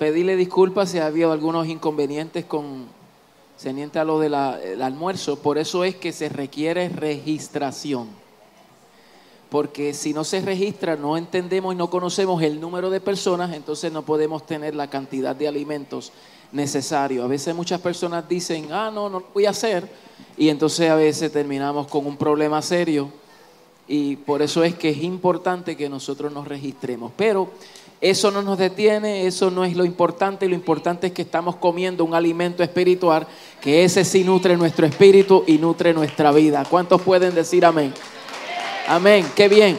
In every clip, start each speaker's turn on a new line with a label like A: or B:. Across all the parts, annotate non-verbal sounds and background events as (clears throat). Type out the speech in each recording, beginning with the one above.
A: pedirle disculpas si ha habido algunos inconvenientes con teniente a lo del almuerzo. Por eso es que se requiere registración. Porque si no se registra, no entendemos y no conocemos el número de personas, entonces no podemos tener la cantidad de alimentos necesario. A veces muchas personas dicen, ah, no, no lo voy a hacer, y entonces a veces terminamos con un problema serio. Y por eso es que es importante que nosotros nos registremos. Pero eso no nos detiene, eso no es lo importante, lo importante es que estamos comiendo un alimento espiritual, que ese sí nutre nuestro espíritu y nutre nuestra vida. ¿Cuántos pueden decir amén? Amén, qué bien.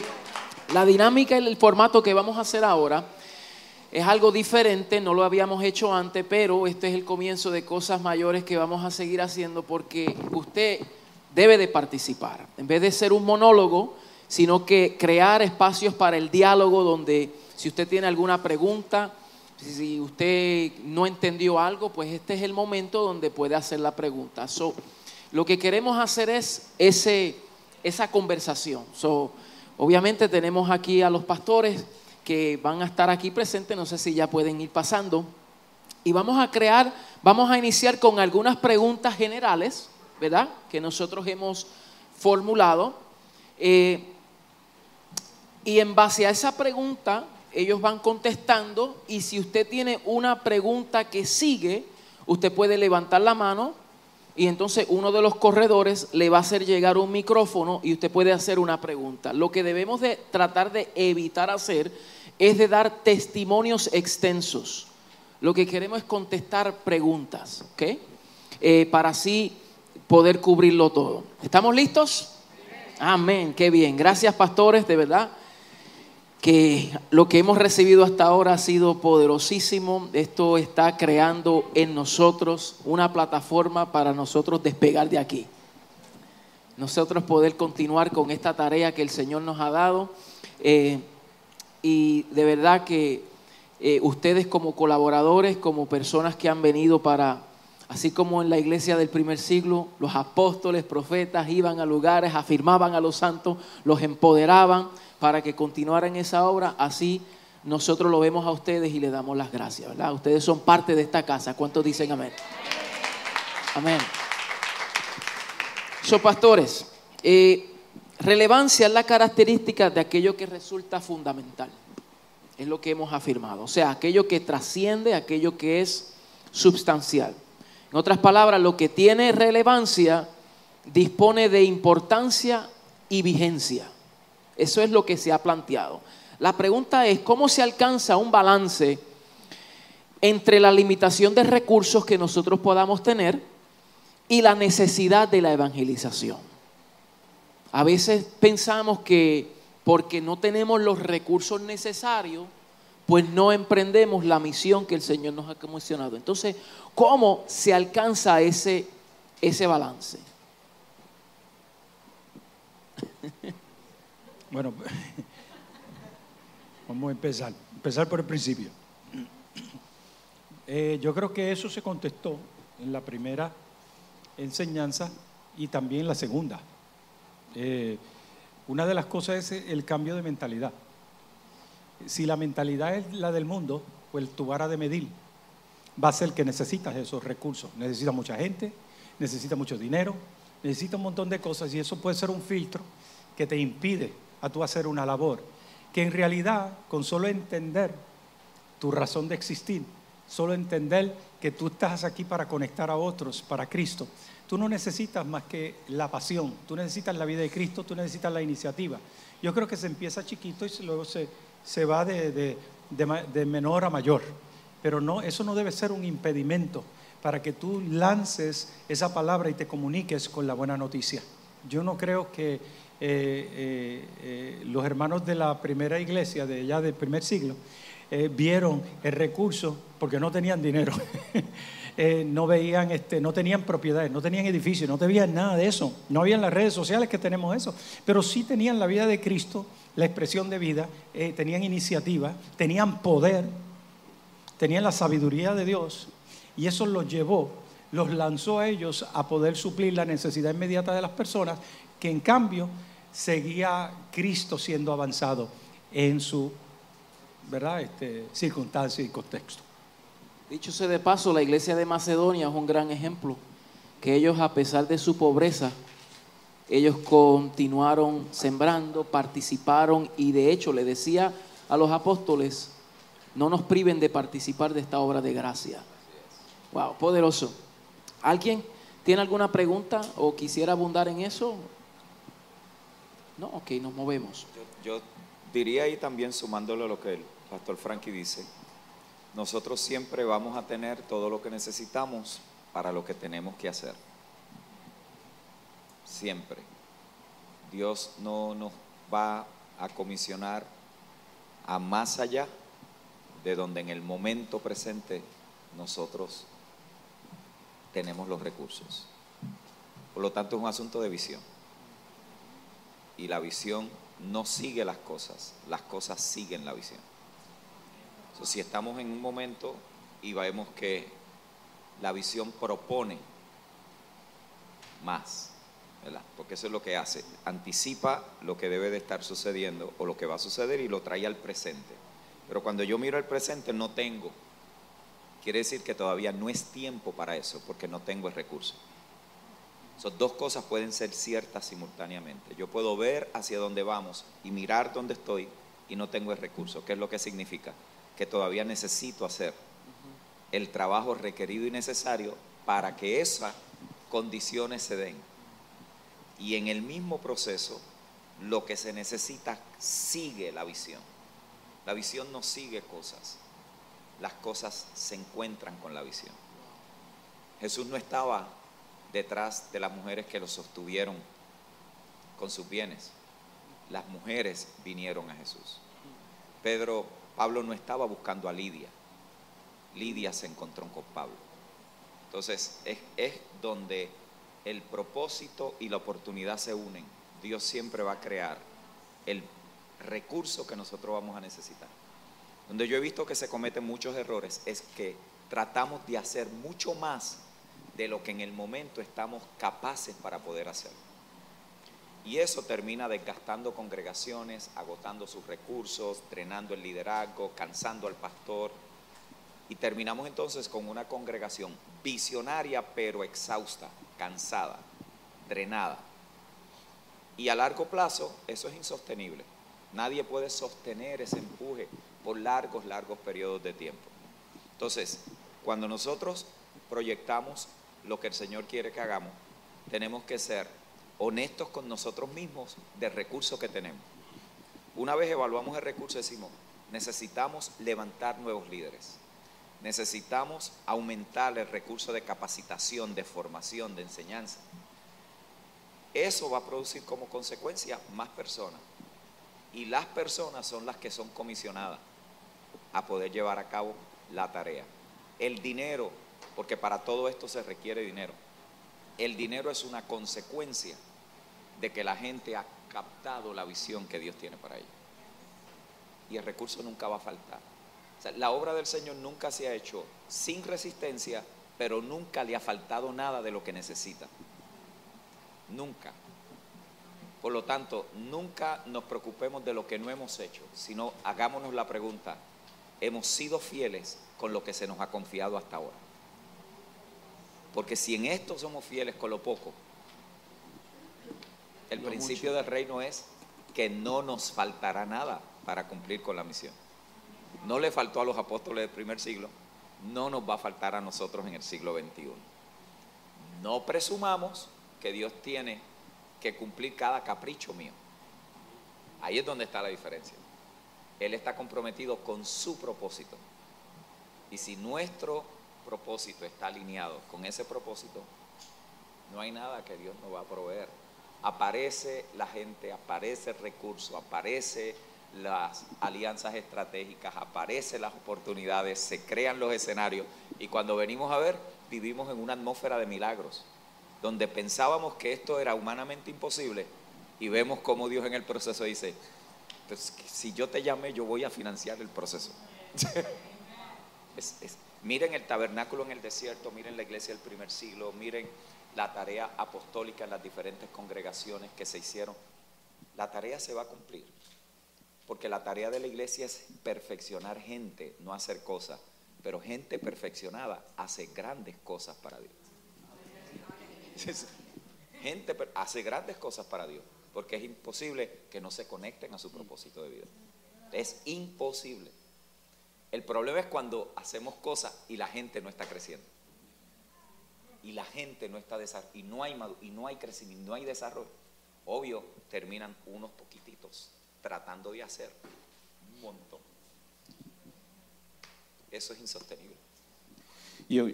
A: La dinámica y el formato que vamos a hacer ahora es algo diferente, no lo habíamos hecho antes, pero este es el comienzo de cosas mayores que vamos a seguir haciendo porque usted debe de participar. En vez de ser un monólogo, sino que crear espacios para el diálogo donde si usted tiene alguna pregunta, si usted no entendió algo, pues este es el momento donde puede hacer la pregunta. lo que queremos hacer es ese, esa conversación. obviamente tenemos aquí a los pastores que van a estar aquí presentes, no sé si ya pueden ir pasando. Y vamos a crear, vamos a iniciar con algunas preguntas generales, ¿verdad? Que nosotros hemos formulado. Eh, y en base a esa pregunta, ellos van contestando y si usted tiene una pregunta que sigue, usted puede levantar la mano y entonces uno de los corredores le va a hacer llegar un micrófono y usted puede hacer una pregunta. Lo que debemos de tratar de evitar hacer es de dar testimonios extensos. Lo que queremos es contestar preguntas, ¿ok? Eh, para así poder cubrirlo todo. ¿Estamos listos? Amén, qué bien. Gracias pastores, de verdad que lo que hemos recibido hasta ahora ha sido poderosísimo. Esto está creando en nosotros una plataforma para nosotros despegar de aquí. Nosotros poder continuar con esta tarea que el Señor nos ha dado. Eh, y de verdad que eh, ustedes como colaboradores, como personas que han venido para, así como en la iglesia del primer siglo, los apóstoles, profetas iban a lugares, afirmaban a los santos, los empoderaban para que continuaran esa obra, así nosotros lo vemos a ustedes y le damos las gracias, ¿verdad? Ustedes son parte de esta casa. ¿Cuántos dicen amén? Amén. So, pastores, eh, relevancia es la característica de aquello que resulta fundamental. Es lo que hemos afirmado. O sea, aquello que trasciende, aquello que es substancial. En otras palabras, lo que tiene relevancia dispone de importancia y vigencia. Eso es lo que se ha planteado. La pregunta es, ¿cómo se alcanza un balance entre la limitación de recursos que nosotros podamos tener y la necesidad de la evangelización? A veces pensamos que porque no tenemos los recursos necesarios, pues no emprendemos la misión que el Señor nos ha comisionado. Entonces, ¿cómo se alcanza ese, ese balance? (laughs)
B: Bueno, (laughs) vamos a empezar. Empezar por el principio. Eh, yo creo que eso se contestó en la primera enseñanza y también en la segunda. Eh, una de las cosas es el cambio de mentalidad. Si la mentalidad es la del mundo, pues tu vara de medir va a ser que necesitas esos recursos. Necesita mucha gente, necesita mucho dinero, necesita un montón de cosas y eso puede ser un filtro que te impide a tú hacer una labor, que en realidad con solo entender tu razón de existir, solo entender que tú estás aquí para conectar a otros, para Cristo, tú no necesitas más que la pasión, tú necesitas la vida de Cristo, tú necesitas la iniciativa. Yo creo que se empieza chiquito y luego se, se va de, de menor a mayor, pero no, eso no debe ser un impedimento para que tú lances esa palabra y te comuniques con la buena noticia. Yo no creo que eh, eh, eh, los hermanos de la primera iglesia, de ya del primer siglo, vieron el recurso porque no tenían dinero. (laughs) no veían, este, no tenían propiedades, no tenían edificios, no tenían nada de eso. No habían las redes sociales que tenemos eso, pero sí tenían la vida de Cristo, la expresión de vida, tenían iniciativa, tenían poder, tenían la sabiduría de Dios y eso los llevó, los lanzó a ellos a poder suplir la necesidad inmediata de las personas que en cambio seguía Cristo siendo avanzado en su ¿verdad? Este, circunstancia y contexto.
A: Dicho sea de paso, la iglesia de Macedonia es un gran ejemplo, que ellos a pesar de su pobreza, ellos continuaron sembrando, participaron y de hecho le decía a los apóstoles, no nos priven de participar de esta obra de gracia. Wow, poderoso. ¿Alguien tiene alguna pregunta o quisiera abundar en eso? No, ok, nos movemos.
C: Yo, diría ahí también sumándolo a lo que el pastor Frankie dice, nosotros siempre vamos a tener todo lo que necesitamos para lo que tenemos que hacer. Siempre. Dios no nos va a comisionar a más allá de donde en el momento presente nosotros tenemos los recursos. Por lo tanto, es un asunto de visión. Y la visión no sigue las cosas, las cosas siguen la visión. si estamos en un momento y vemos que la visión propone más, porque eso es lo que hace, anticipa lo que debe de estar sucediendo o lo que va a suceder y lo trae al presente. Pero cuando yo miro el presente no tengo, quiere decir que todavía no es tiempo para eso, porque no tengo el recurso. Esas dos cosas pueden ser ciertas simultáneamente. Yo puedo ver hacia dónde vamos y mirar dónde estoy y no tengo el recurso. ¿Qué es lo que significa? Que todavía necesito hacer el trabajo requerido y necesario para que esas condiciones se den. Y en el mismo proceso, lo que se necesita sigue la visión. La visión no sigue cosas, las cosas se encuentran con la visión. Jesús no estaba detrás de las mujeres que lo sostuvieron con sus bienes. Las mujeres vinieron a Jesús. Pedro, Pablo no estaba buscando a Lidia. Lidia se encontró con Pablo. Entonces es, es donde el propósito y la oportunidad se unen. Dios siempre va a crear el recurso que nosotros vamos a necesitar. Donde yo he visto que se cometen muchos errores es que tratamos de hacer mucho más de lo que en el momento estamos capaces para poder hacer. Y eso termina desgastando congregaciones, agotando sus recursos, drenando el liderazgo, cansando al pastor. Y terminamos entonces con una congregación visionaria pero exhausta, cansada, drenada. Y a largo plazo eso es insostenible. Nadie puede sostener ese empuje por largos, largos periodos de tiempo. Entonces, cuando nosotros proyectamos lo que el Señor quiere que hagamos, tenemos que ser honestos con nosotros mismos del recurso que tenemos. Una vez evaluamos el recurso, decimos, necesitamos levantar nuevos líderes. Necesitamos aumentar el recurso de capacitación, de formación, de enseñanza. Eso va a producir como consecuencia más personas. Y las personas son las que son comisionadas a poder llevar a cabo la tarea. El dinero porque para todo esto se requiere dinero. El dinero es una consecuencia de que la gente ha captado la visión que Dios tiene para ella. Y el recurso nunca va a faltar. La obra del Señor nunca se ha hecho sin resistencia, pero nunca le ha faltado nada de lo que necesita. Nunca. Por lo tanto, nunca nos preocupemos de lo que no hemos hecho, sino hagámonos la pregunta, ¿hemos sido fieles con lo que se nos ha confiado hasta ahora? Porque si en esto somos fieles con lo poco, el principio del reino es que no nos faltará nada para cumplir con la misión. No le faltó a los apóstoles del primer siglo, no nos va a faltar a nosotros en el siglo XXI. No presumamos que Dios tiene que cumplir cada capricho mío. Ahí es donde está la diferencia. Él está comprometido con su propósito. Y si nuestro propósito está alineado con ese propósito, no hay nada que Dios no va a proveer. Aparece la gente, aparece el recurso, aparece las alianzas estratégicas, aparecen las oportunidades, se crean los escenarios y cuando venimos a ver, vivimos en una atmósfera de milagros, donde pensábamos que esto era humanamente imposible y vemos cómo Dios en el proceso dice, pues, si yo te llamé, yo voy a financiar el proceso. (laughs) es, Miren el tabernáculo en el desierto, miren la iglesia del primer siglo, miren la tarea apostólica en las diferentes congregaciones que se hicieron. La tarea se va a cumplir, porque la tarea de la iglesia es perfeccionar gente, no hacer cosas. Pero gente perfeccionada hace grandes cosas para Dios. Gente hace grandes cosas para Dios, porque es imposible que no se conecten a su propósito de vida. Es imposible. El problema es cuando hacemos cosas y la gente no está creciendo. Y la gente no está desarrollando. Y no hay, y no hay crecimiento, no hay desarrollo. Obvio, terminan unos poquititos tratando de hacer un montón. Eso es insostenible.
D: Yo,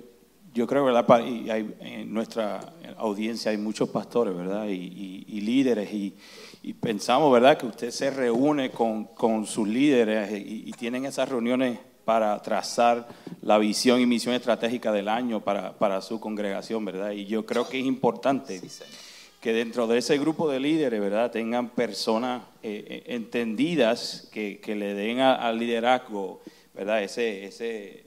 D: yo creo, ¿verdad? Y hay, en nuestra audiencia hay muchos pastores, ¿verdad? Y, líderes. Y, pensamos, ¿verdad? Que usted se reúne con, con sus líderes y, tienen esas reuniones para trazar la visión y misión estratégica del año para, para su congregación, ¿verdad? Y yo creo que es importante que dentro de ese grupo de líderes, ¿verdad? Tengan personas eh, eh, entendidas que, que, le den al liderazgo, ¿verdad? Ese, ese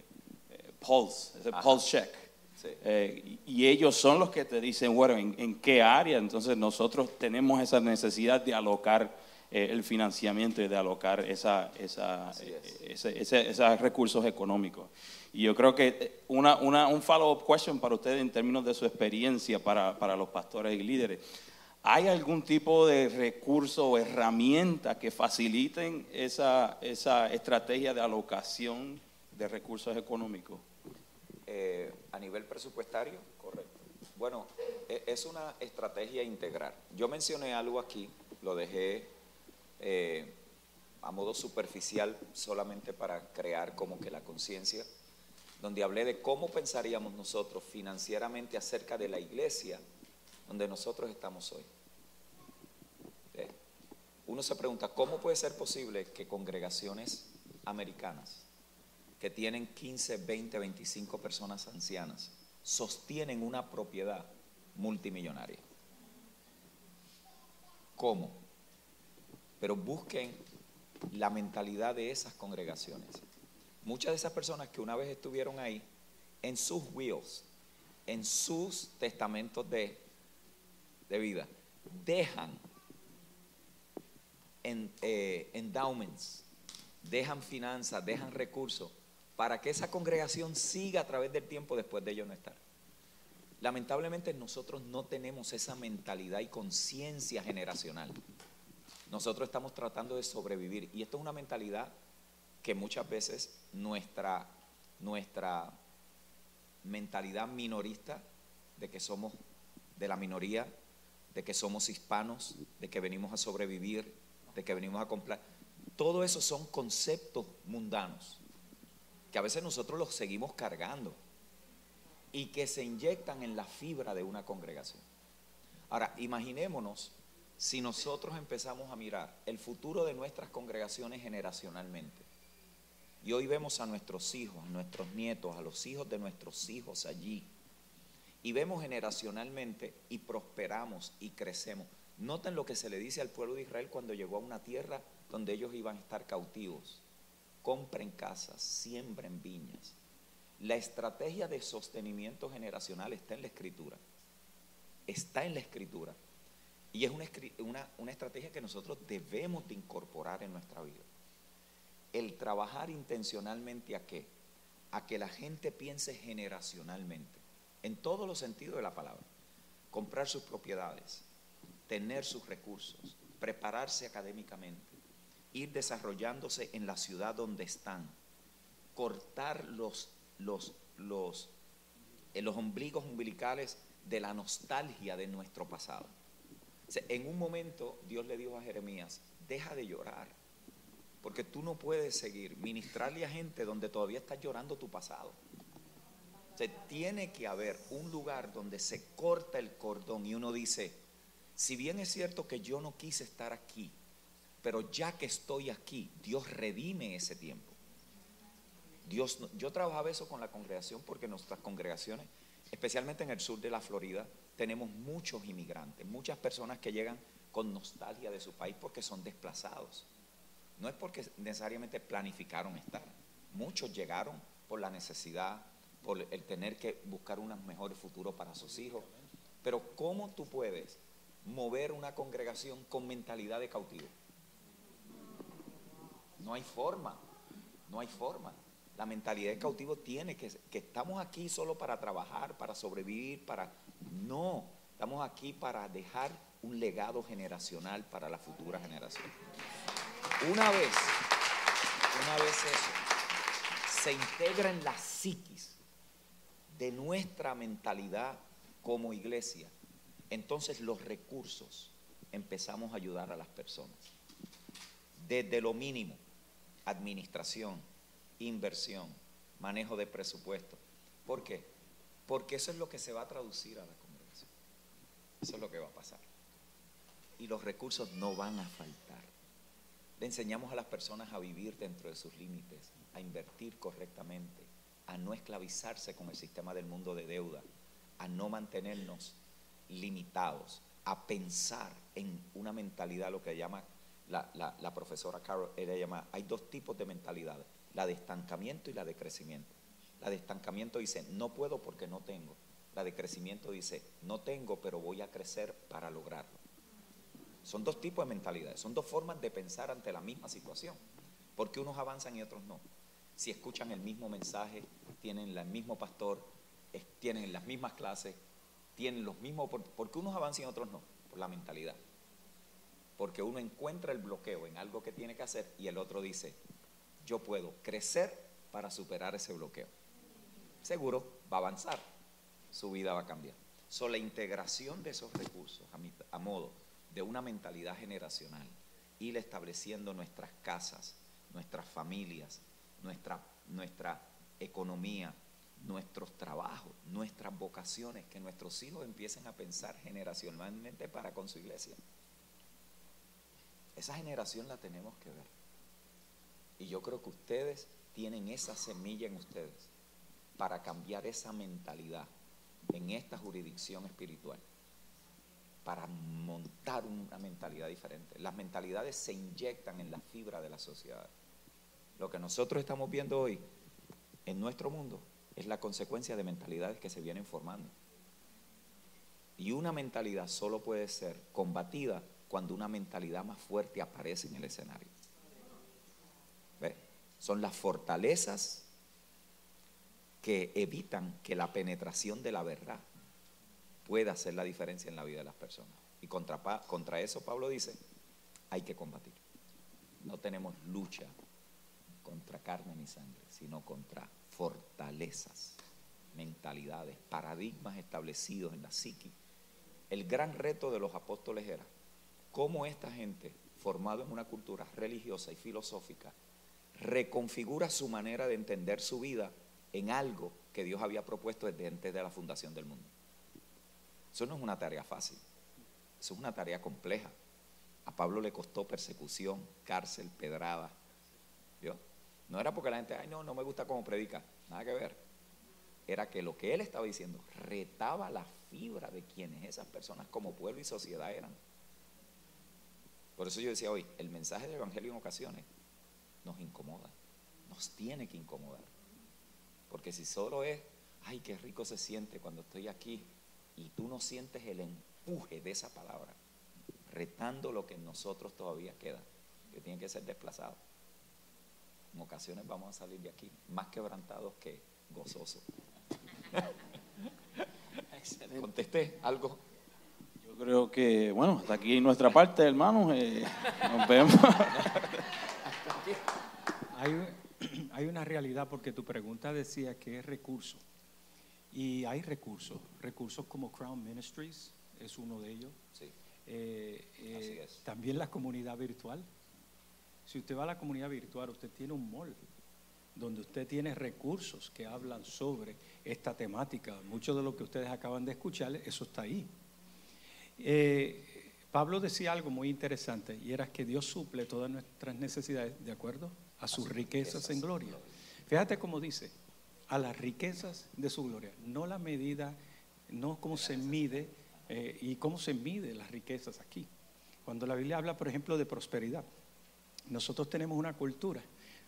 D: eh, pulse, ese pulse check. y ellos son los que te dicen, bueno, ¿en, ¿en, qué área? Entonces nosotros tenemos esa necesidad de alocar eh, el financiamiento y de alocar esa, esa, eh, esos recursos económicos. Y yo creo que eh, una, una, un follow-up question para ustedes en términos de su experiencia para, para los pastores y líderes. ¿Hay algún tipo de recurso o herramienta que faciliten esa, esa estrategia de alocación de recursos económicos?
C: a nivel presupuestario, correcto. Bueno, e, es una estrategia integral. Yo mencioné algo aquí, lo dejé eh, a modo superficial solamente para crear como que la conciencia, donde hablé de cómo pensaríamos nosotros financieramente acerca de la iglesia donde nosotros estamos hoy. Uno se pregunta, ¿cómo puede ser posible que congregaciones americanas que tienen 15, 20, 25 personas ancianas sostienen una propiedad multimillonaria? ¿Cómo? pero busquen la mentalidad de esas congregaciones. Muchas de esas personas que una vez estuvieron ahí, en sus wills, en sus testamentos de, de vida, dejan eh, endowments, dejan finanzas, dejan recursos para que esa congregación siga a través del tiempo después de ellos no estar. Lamentablemente nosotros no tenemos esa mentalidad y conciencia generacional. Nosotros estamos tratando de sobrevivir y esto es una mentalidad que muchas veces nuestra, nuestra mentalidad minorista de que somos de la minoría, de que somos hispanos, de que venimos a sobrevivir, de que venimos a comprar. Todo eso son conceptos mundanos que a veces nosotros los seguimos cargando y que se inyectan en la fibra de una congregación. Ahora, imaginémonos si nosotros empezamos a mirar el futuro de nuestras congregaciones generacionalmente, y hoy vemos a nuestros hijos, a nuestros nietos, a los hijos de nuestros hijos allí, y vemos generacionalmente y prosperamos y crecemos. Noten lo que se le dice al pueblo de Israel cuando llegó a una tierra donde ellos iban a estar cautivos. Compren casas, siembren viñas. La estrategia de sostenimiento generacional está en la escritura. Está en la escritura. Y es una, una, estrategia que nosotros debemos de incorporar en nuestra vida. El trabajar intencionalmente a qué? A que la gente piense generacionalmente, en todos los sentidos de la palabra. Comprar sus propiedades, tener sus recursos, prepararse académicamente, ir desarrollándose en la ciudad donde están, cortar los, los, los, eh, los ombligos umbilicales de la nostalgia de nuestro pasado en un momento Dios le dijo a Jeremías, deja de llorar, porque tú no puedes seguir ministrarle a gente donde todavía estás llorando tu pasado. Se tiene que haber un lugar donde se corta el cordón y uno dice, si bien es cierto que yo no quise estar aquí, pero ya que estoy aquí, Dios redime ese tiempo. Dios, yo trabajaba eso con la congregación porque nuestras congregaciones, especialmente en el sur de la Florida, tenemos muchos inmigrantes, muchas personas que llegan con nostalgia de su país porque son desplazados. No es porque necesariamente planificaron estar. Muchos llegaron por la necesidad, por el tener que buscar un mejor futuro para sus hijos. Pero ¿cómo tú puedes mover una congregación con mentalidad de cautivo? No hay forma, no hay forma. La mentalidad de cautivo tiene que, que estamos aquí solo para trabajar, para sobrevivir, para... No, estamos aquí para dejar un legado generacional para la futura generación. Una vez, una vez eso se integra en la psiquis de nuestra mentalidad como iglesia, entonces los recursos empezamos a ayudar a las personas. Desde lo mínimo, administración, inversión, manejo de presupuesto. ¿Por qué? Porque eso es lo que se va a traducir a la congregación. Eso es lo que va a pasar. Y los recursos no van a faltar. Le enseñamos a las personas a vivir dentro de sus límites, a invertir correctamente, a no esclavizarse con el sistema del mundo de deuda, a no mantenernos limitados, a pensar en una mentalidad, lo que llama la, profesora Carol, ella llama, hay dos tipos de mentalidades, la de estancamiento y la de crecimiento. La de estancamiento dice, no puedo porque no tengo. La de crecimiento dice, no tengo, pero voy a crecer para lograrlo. Son dos tipos de mentalidades, son dos formas de pensar ante la misma situación, porque unos avanzan y otros no. Si escuchan el mismo mensaje, tienen el mismo pastor, tienen las mismas clases, tienen los mismos, porque unos avanzan y otros no, por la mentalidad. Porque uno encuentra el bloqueo en algo que tiene que hacer y el otro dice, yo puedo crecer para superar ese bloqueo. Seguro va a avanzar, su vida va a cambiar. So, la integración de esos recursos a, a modo de una mentalidad generacional, ir estableciendo nuestras casas, nuestras familias, nuestra, nuestra economía, nuestros trabajos, nuestras vocaciones, que nuestros hijos empiecen a pensar generacionalmente para con su iglesia. Esa generación la tenemos que ver. Y yo creo que ustedes tienen esa semilla en ustedes para cambiar esa mentalidad en esta jurisdicción espiritual, para montar una mentalidad diferente. Las mentalidades se inyectan en la fibra de la sociedad. Lo que nosotros estamos viendo hoy en nuestro mundo es la consecuencia de mentalidades que se vienen formando. Y una mentalidad solo puede ser combatida cuando una mentalidad más fuerte aparece en el escenario. ¿Ve? Son las fortalezas que evitan que la penetración de la verdad pueda hacer la diferencia en la vida de las personas. Y contra, contra eso Pablo dice, hay que combatir. No tenemos lucha contra carne ni sangre, sino contra fortalezas, mentalidades, paradigmas establecidos en la psiqui. El gran reto de los apóstoles era cómo esta gente, formada en una cultura religiosa y filosófica, reconfigura su manera de entender su vida en algo que Dios había propuesto desde antes de la fundación del mundo. Eso no es una tarea fácil, eso es una tarea compleja. A Pablo le costó persecución, cárcel, pedrada. ¿Vio? No era porque la gente, ay, no, no me gusta cómo predica. Nada que ver. Era que lo que él estaba diciendo retaba la fibra de quienes esas personas como pueblo y sociedad eran. Por eso yo decía hoy, el mensaje del Evangelio en ocasiones nos incomoda, nos tiene que incomodar. Porque si solo es, ay, qué rico se siente cuando estoy aquí y tú no sientes el empuje de esa palabra, retando lo que en nosotros todavía queda, que tiene que ser desplazado en ocasiones vamos a salir de aquí más quebrantados que gozosos. (laughs) ¿Contesté algo?
D: Yo creo que, bueno, hasta aquí nuestra parte, hermanos. Eh, nos vemos. (laughs)
B: hay, (clears throat) hay una realidad porque tu pregunta decía que es recurso. Y hay recursos, recursos como Crown Ministries es uno de ellos.
C: Sí.
B: Eh, eh, también la comunidad virtual si usted va a la comunidad virtual, usted tiene un mall donde usted tiene recursos que hablan sobre esta temática. Mucho de lo que ustedes acaban de escuchar, eso está ahí. Eh, Pablo decía algo muy interesante y era que Dios suple todas nuestras necesidades de acuerdo a sus riquezas en gloria. Fíjate cómo dice, a las riquezas de su gloria, no la medida, no cómo se mide eh, y cómo se mide las riquezas aquí. Cuando la Biblia habla, por ejemplo, de prosperidad, nosotros tenemos una cultura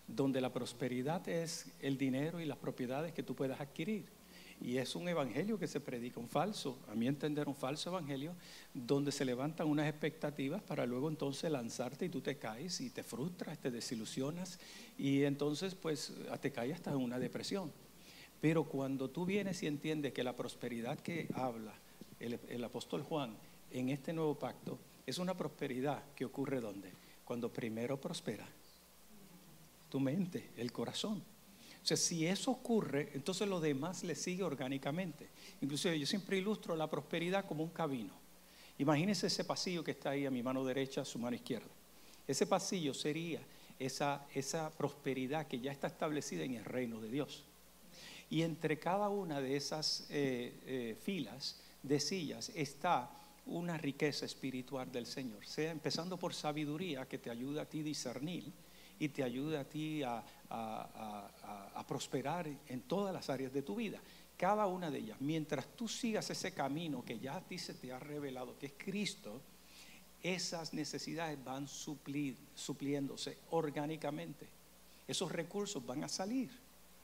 B: donde la prosperidad es el dinero y las propiedades que tú puedas adquirir. Y es un evangelio que se predica, un falso, a mi entender, un falso evangelio, donde se levantan unas expectativas para luego entonces lanzarte y tú te caes y te frustras, te desilusionas y entonces pues te caes hasta en una depresión. Pero cuando tú vienes y entiendes que la prosperidad que habla el, apóstol Juan en este nuevo pacto es una prosperidad que ocurre donde? Cuando primero prospera tu mente, el corazón. O sea, si eso ocurre, entonces lo demás le sigue orgánicamente. Inclusive yo siempre ilustro la prosperidad como un camino. Imagínense ese pasillo que está ahí a mi mano derecha, a su mano izquierda. Ese pasillo sería esa, esa prosperidad que ya está establecida en el reino de Dios. Y entre cada una de esas eh, eh, filas de sillas está una riqueza espiritual del Señor, sea empezando por sabiduría que te ayuda a ti discernir y te ayuda a ti a, a, prosperar en todas las áreas de tu vida. Cada una de ellas, mientras tú sigas ese camino que ya a ti se te ha revelado, que es Cristo, esas necesidades van suplir, supliéndose orgánicamente. Esos recursos van a salir.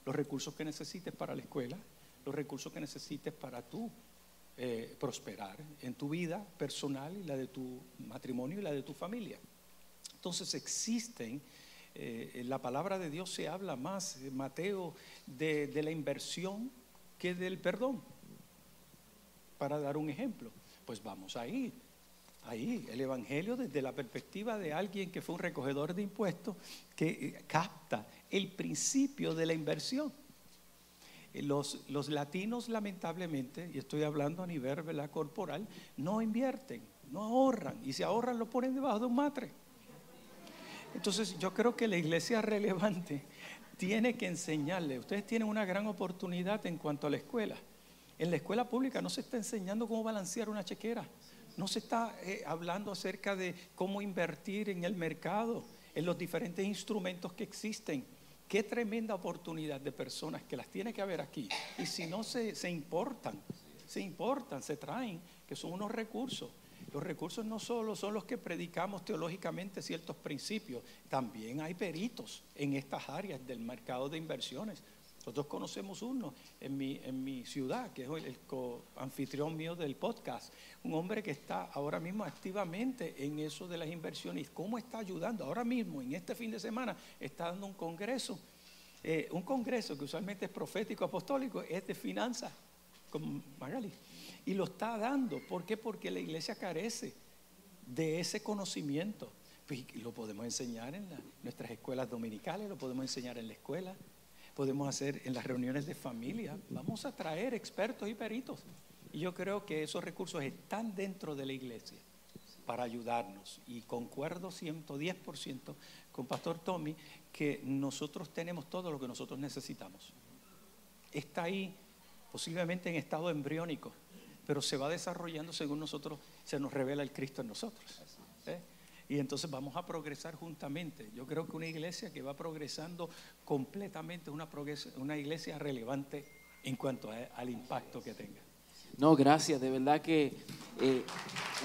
B: Los recursos que necesites para la escuela, los recursos que necesites para tú eh, prosperar en tu vida personal y la de tu matrimonio y la de tu familia. Entonces existen eh, la palabra de Dios se habla más, eh, Mateo, de, la inversión que del perdón. Para dar un ejemplo, pues vamos ahí, ahí, el Evangelio desde la perspectiva de alguien que fue un recogedor de impuestos, que capta el principio de la inversión. Los, los latinos lamentablemente, y estoy hablando a nivel corporal, no invierten, no ahorran, y si ahorran lo ponen debajo de un matre. Entonces yo creo que la iglesia (laughs) relevante tiene que enseñarle. Ustedes tienen una gran oportunidad en cuanto a la escuela. En la escuela pública no se está enseñando cómo balancear una chequera. No se está eh, hablando acerca de cómo invertir en el mercado, en los diferentes instrumentos que existen. Qué tremenda oportunidad de personas que las tiene que haber aquí. Y si no se, se importan, se importan, se traen, que son unos recursos. Los recursos no solo son los que predicamos teológicamente ciertos principios, también hay peritos en estas áreas del mercado de inversiones. Nosotros conocemos uno en mi, en mi ciudad, que es el, anfitrión mío del podcast, un hombre que está ahora mismo activamente en eso de las inversiones. ¿Cómo está ayudando? Ahora mismo, en este fin de semana, está dando un congreso, eh, un congreso que usualmente es profético, apostólico, es de finanzas, con Magali. Y lo está dando. ¿Por qué? Porque la iglesia carece de ese conocimiento. Pues, lo podemos enseñar en nuestras escuelas dominicales, lo podemos enseñar en la escuela, podemos hacer en las reuniones de familia. Vamos a traer expertos y peritos. Y yo creo que esos recursos están dentro de la iglesia para ayudarnos. Y concuerdo 110% con Pastor Tommy que nosotros tenemos todo lo que nosotros necesitamos. Está ahí, posiblemente en estado embriónico, pero se va desarrollando según nosotros, se nos revela el Cristo en nosotros. ¿eh? Y entonces vamos a progresar juntamente. Yo creo que una iglesia que va progresando completamente, una, una iglesia relevante en cuanto al impacto que tenga.
A: No, gracias, de verdad que eh,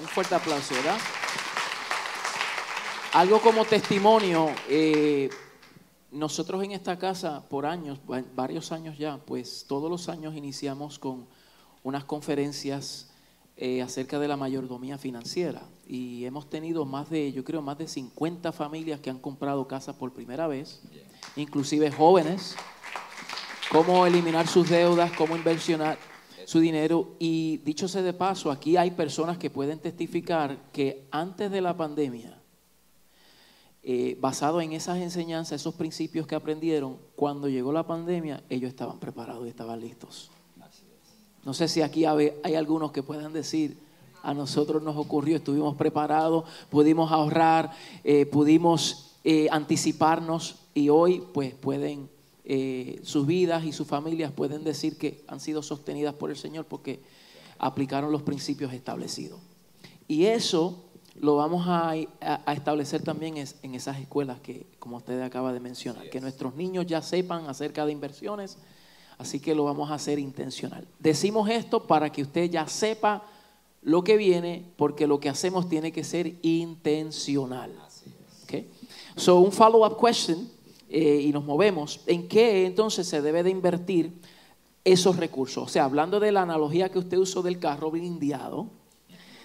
A: un fuerte aplauso, ¿verdad? Algo como testimonio, eh, nosotros en esta casa por años, varios años ya, pues todos los años iniciamos con unas conferencias eh, acerca de la mayordomía financiera y hemos tenido más de, yo creo, más de 50 familias que han comprado casas por primera vez, inclusive jóvenes, cómo eliminar sus deudas, cómo inversionar su dinero. Y dicho sea de paso, aquí hay personas que pueden testificar que antes de la pandemia, eh, basado en esas enseñanzas, esos principios que aprendieron, cuando llegó la pandemia, ellos estaban preparados y estaban listos. No sé si aquí hay algunos que puedan decir, a nosotros nos ocurrió, estuvimos preparados, pudimos ahorrar, eh, pudimos eh, anticiparnos y hoy pues pueden, eh, sus vidas y sus familias pueden decir que han sido sostenidas por el Señor porque aplicaron los principios establecidos. Y eso lo vamos a, a establecer también en esas escuelas que, como usted acaba de mencionar, que nuestros niños ya sepan acerca de inversiones, Así que lo vamos a hacer intencional. Decimos esto para que usted ya sepa lo que viene, porque lo que hacemos tiene que ser intencional. Okay? So, un follow-up question, eh, y nos movemos. ¿En qué entonces se debe de invertir esos recursos. O sea, hablando de la analogía que usted usó del carro blindeado,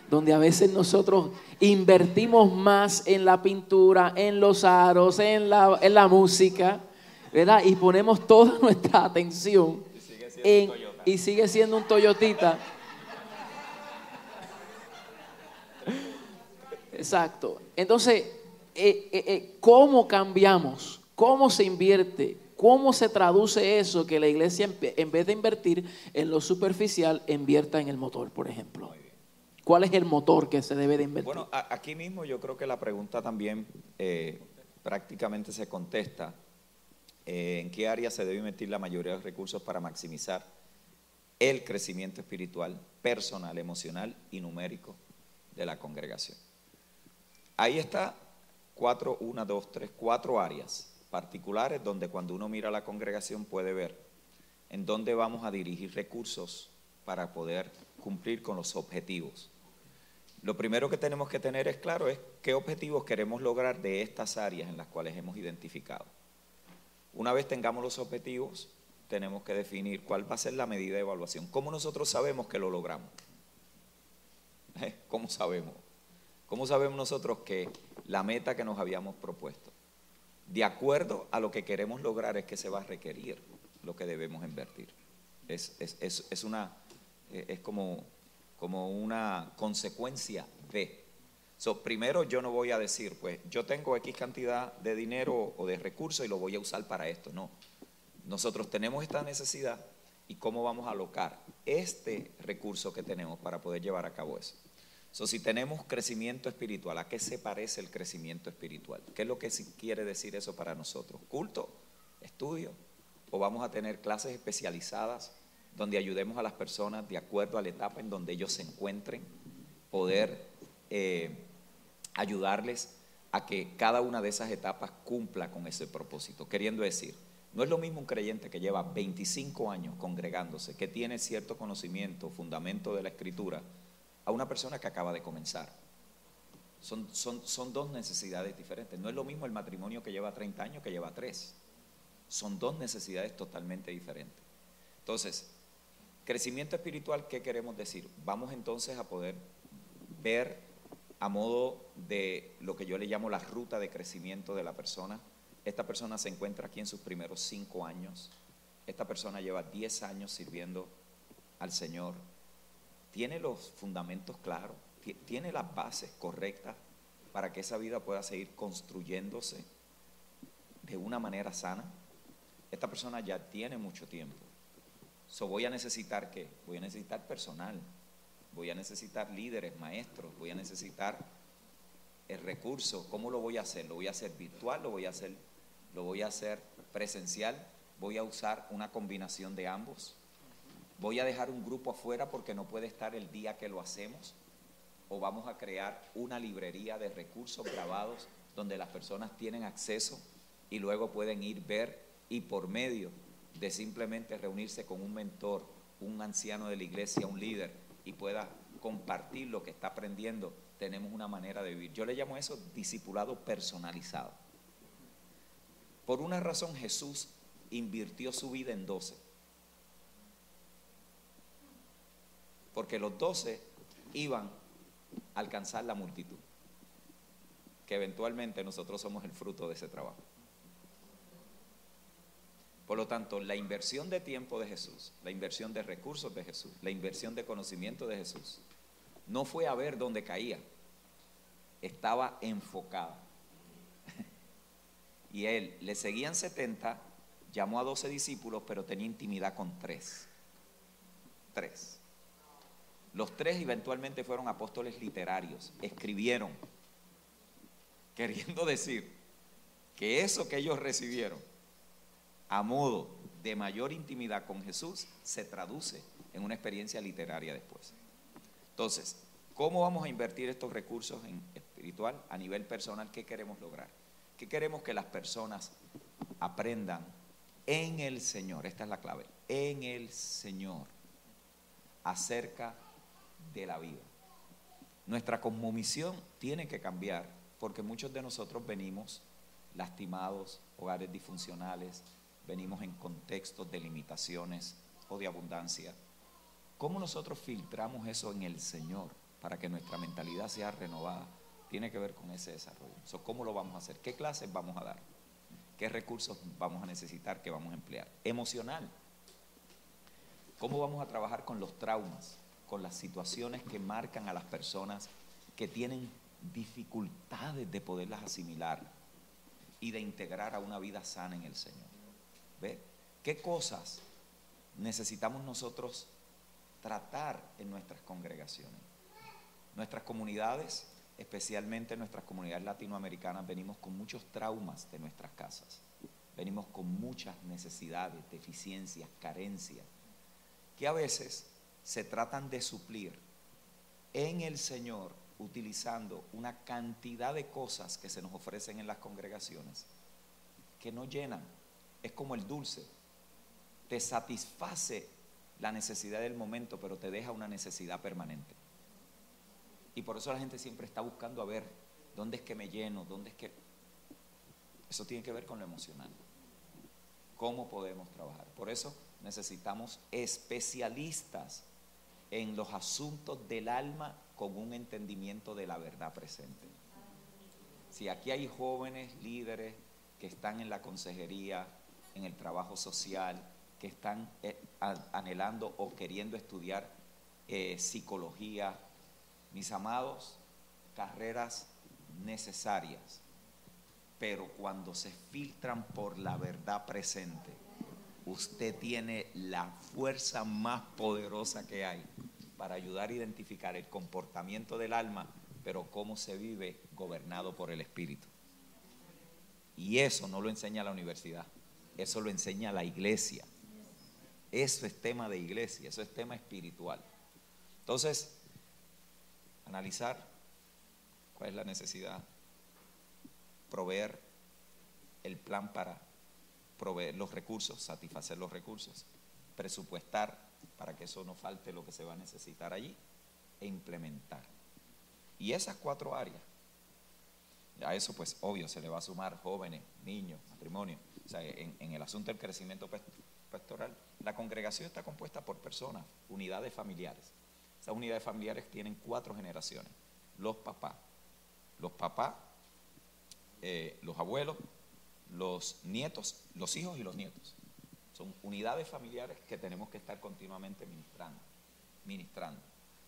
A: donde a veces nosotros invertimos más en la pintura, en los aros, en la, en la música, ¿verdad? Y ponemos toda (laughs) nuestra atención en, y sigue siendo un Toyotita. Exacto. Entonces, eh, eh, eh, ¿cómo cambiamos? ¿Cómo se invierte? ¿Cómo se traduce eso que la iglesia en vez de invertir en lo superficial, invierta en el motor, por ejemplo? ¿Cuál es el motor que se debe de invertir?
C: Bueno, aquí mismo yo creo que la pregunta también prácticamente se contesta. ¿En qué área se debe invertir la mayoría de los recursos para maximizar el crecimiento espiritual, personal, emocional y numérico de la congregación? Ahí está cuatro, una, dos, tres, cuatro áreas particulares donde cuando uno mira la congregación puede ver en dónde vamos a dirigir recursos para poder cumplir con los objetivos. Lo primero que tenemos que tener es claro es qué objetivos queremos lograr de estas áreas en las cuales hemos identificado. Una vez tengamos los objetivos, tenemos que definir cuál va a ser la medida de evaluación. ¿Cómo nosotros sabemos que lo logramos? (laughs) ¿Cómo sabemos? ¿Cómo sabemos nosotros que la meta que nos habíamos propuesto, de acuerdo a lo que queremos lograr, es que se va a requerir lo que debemos invertir? Es, es, una, eh, es como, como una consecuencia de. So, primero yo no voy a decir, pues yo tengo X cantidad de dinero o de recursos y lo voy a usar para esto. No. Nosotros tenemos esta necesidad y cómo vamos a alocar este recurso que tenemos para poder llevar a cabo eso. So, si tenemos crecimiento espiritual, ¿a qué se parece el crecimiento espiritual? ¿Qué es lo que quiere decir eso para nosotros? ¿Culto? ¿Estudio? ¿O vamos a tener clases especializadas donde ayudemos a las personas de acuerdo a la etapa en donde ellos se encuentren, poder eh, ayudarles a que cada una de esas etapas cumpla con ese propósito? Queriendo decir, no es lo mismo un creyente que lleva 25 años congregándose, que tiene cierto conocimiento, fundamento de la escritura, a una persona que acaba de comenzar. Son, son, son dos necesidades diferentes. No es lo mismo el matrimonio que lleva 30 años que lleva 3. Son dos necesidades totalmente diferentes. Entonces, crecimiento espiritual, ¿qué queremos decir? Vamos entonces a poder ver a modo de lo que yo le llamo la ruta de crecimiento de la persona. Esta persona se encuentra aquí en sus primeros cinco años. Esta persona lleva 10 años sirviendo al Señor tiene los fundamentos claros, tiene las bases correctas para que esa vida pueda seguir construyéndose de una manera sana. Esta persona ya tiene mucho tiempo. So voy a necesitar qué? Voy a necesitar personal, voy a necesitar líderes, maestros, voy a necesitar el recurso. ¿Cómo lo voy a hacer? ¿Lo voy a hacer virtual? ¿Lo voy a hacer, lo voy a hacer presencial? ¿Voy a usar una combinación de ambos? Voy a dejar un grupo afuera porque no puede estar el día que lo hacemos, o vamos a crear una librería de recursos grabados donde las personas tienen acceso y luego pueden ir, ver y por medio de simplemente reunirse con un mentor, un anciano de la iglesia, un líder y pueda compartir lo que está aprendiendo, tenemos una manera de vivir. Yo le llamo eso discipulado personalizado. Por una razón Jesús invirtió su vida en doce porque los doce iban a alcanzar la multitud, que eventualmente nosotros somos el fruto de ese trabajo. Por lo tanto, la inversión de tiempo de Jesús, la inversión de recursos de Jesús, la inversión de conocimiento de Jesús, no fue a ver dónde caía, estaba enfocada. (laughs) Y él, le seguían 70, llamó a 12 discípulos, pero tenía intimidad con tres. Tres. Los tres eventualmente fueron apóstoles literarios, escribieron, (laughs) queriendo decir que eso que ellos recibieron a modo de mayor intimidad con Jesús se traduce en una experiencia literaria después. Entonces, ¿cómo vamos a invertir estos recursos en espiritual a nivel personal? ¿Qué queremos lograr? ¿Qué queremos que las personas aprendan en el Señor? Esta es la clave, en el Señor, acerca de la vida. Nuestra cosmovisión tiene que cambiar porque muchos de nosotros venimos lastimados, hogares disfuncionales, venimos en contextos de limitaciones, o de abundancia. ¿Cómo nosotros filtramos eso en el Señor para que nuestra mentalidad sea renovada? Tiene que ver con ese desarrollo. So, ¿Cómo lo vamos a hacer? ¿Qué clases vamos a dar? ¿Qué recursos vamos a necesitar que vamos a emplear? Emocional. ¿Cómo vamos a trabajar con los traumas, con las situaciones que marcan a las personas que tienen dificultades de poderlas asimilar y de integrar a una vida sana en el Señor? ¿Ve? ¿Qué cosas necesitamos nosotros tratar en nuestras congregaciones? Nuestras comunidades, especialmente nuestras comunidades latinoamericanas, venimos con muchos traumas de nuestras casas. Venimos con muchas necesidades, deficiencias, carencias que a veces se tratan de suplir en el Señor utilizando una cantidad de cosas que se nos ofrecen en las congregaciones que no llenan. Es como el dulce. Te satisface la necesidad del momento, pero te deja una necesidad permanente. Y por eso la gente siempre está buscando a ver dónde es que me lleno, dónde es que... Eso tiene que ver con lo emocional. ¿Cómo podemos trabajar? Por eso necesitamos especialistas en los asuntos del alma con un entendimiento de la verdad presente. Si aquí hay jóvenes líderes que están en la consejería, en el trabajo social, que están eh, anhelando o queriendo estudiar eh, psicología, mis amados, carreras necesarias, pero cuando se filtran por la verdad presente, usted tiene la fuerza más poderosa que hay para ayudar a identificar el comportamiento del alma, pero cómo se vive gobernado por el Espíritu. Y eso no lo enseña la universidad, eso lo enseña la iglesia. Eso es tema de iglesia, eso es tema espiritual. Entonces, analizar cuál es la necesidad, proveer el plan para proveer los recursos, satisfacer los recursos, presupuestar para que eso no falte lo que se va a necesitar allí e implementar. Y esas cuatro áreas, a eso pues obvio se le va a sumar jóvenes, niños, matrimonio. O sea, en, el asunto del crecimiento pastoral, la congregación está compuesta por personas, unidades familiares. Esas unidades familiares tienen cuatro generaciones. Los papás, los papás, eh, los abuelos, los nietos, los hijos y los nietos. Son unidades familiares que tenemos que estar continuamente ministrando, ministrando.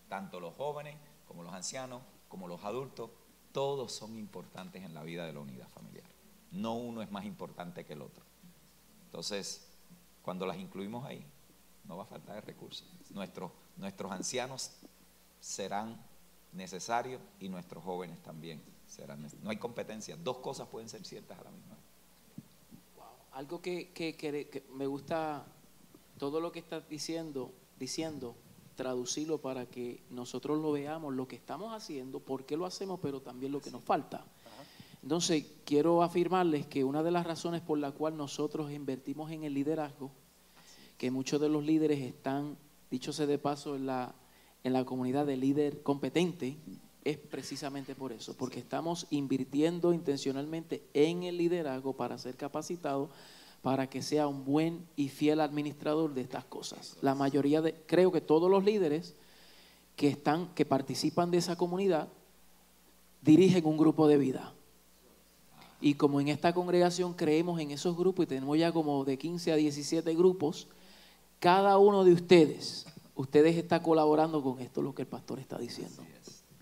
C: Tanto los jóvenes como los ancianos, como los adultos, todos son importantes en la vida de la unidad familiar. No uno es más importante que el otro. Entonces, cuando las incluimos ahí, no va a faltar recursos. Nuestros, nuestros ancianos serán necesarios y nuestros jóvenes también serán necesarios. No hay competencia. Dos cosas pueden ser ciertas a la misma.
A: Algo que, me gusta, todo lo que estás diciendo, diciendo, traducirlo para que nosotros lo veamos, lo que estamos haciendo, por qué lo hacemos, pero también lo que nos falta. Entonces, quiero afirmarles que una de las razones por la cual nosotros invertimos en el liderazgo, que muchos de los líderes están, dicho sea de paso, en la, en la comunidad de líder competente, es precisamente por eso, porque estamos invirtiendo intencionalmente en el liderazgo para ser capacitado para que sea un buen y fiel administrador de estas cosas. La mayoría de, creo que todos los líderes que están, que participan de esa comunidad, dirigen un grupo de vida. Y como en esta congregación creemos en esos grupos y tenemos ya como de 15 a 17 grupos, cada uno de ustedes, ustedes está colaborando con esto, lo que el pastor está diciendo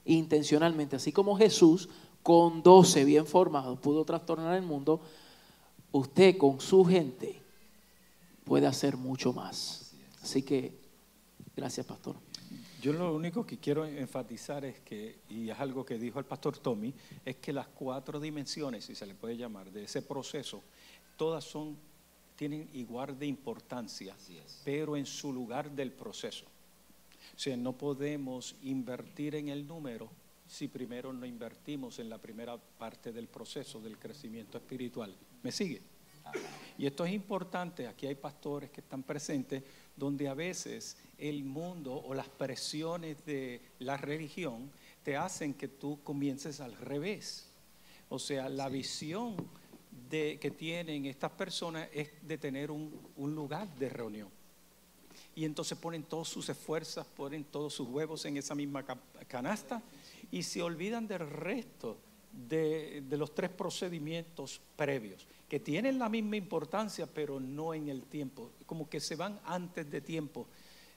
A: intencionalmente, así como Jesús con doce bien formados pudo trastornar el mundo, usted con su gente puede hacer mucho más. Así que, gracias, pastor.
B: Yo lo único que quiero enfatizar es que, y es algo que dijo el pastor Tommy, es que las cuatro dimensiones, si se le puede llamar, de ese proceso, todas son, tienen igual de importancia, pero en su lugar del proceso. O sea, no podemos invertir en el número si primero no invertimos en la primera parte del proceso del crecimiento espiritual. ¿Me sigue? Y esto es importante, aquí hay pastores que están presentes, donde a veces el mundo o las presiones de la religión te hacen que tú comiences al revés. O sea, la visión de, que tienen estas personas es de tener un lugar de reunión y entonces ponen todos sus esfuerzos, ponen todos sus huevos en esa misma ca- canasta y se olvidan del resto de, de los tres procedimientos previos, que tienen la misma importancia, pero no en el tiempo, como que se van antes de tiempo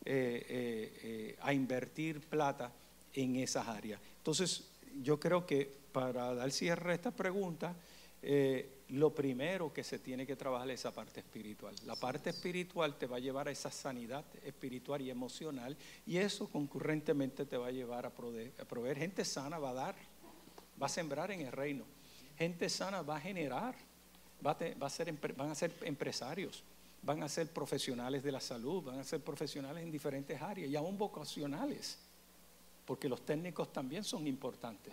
B: eh, eh, eh, a invertir plata en esas áreas. Entonces, yo creo que para dar cierre a esta pregunta, eh, lo primero que se tiene que trabajar es esa parte espiritual. La parte espiritual te va a llevar a esa sanidad espiritual y emocional y eso concurrentemente te va a llevar a proveer, a proveer. Gente sana va a dar, va a sembrar en el reino. Gente sana va a generar, va a, te- va a ser, van a ser empresarios, van a ser profesionales de la salud, van a ser profesionales en diferentes áreas y aún vocacionales porque los técnicos también son importantes.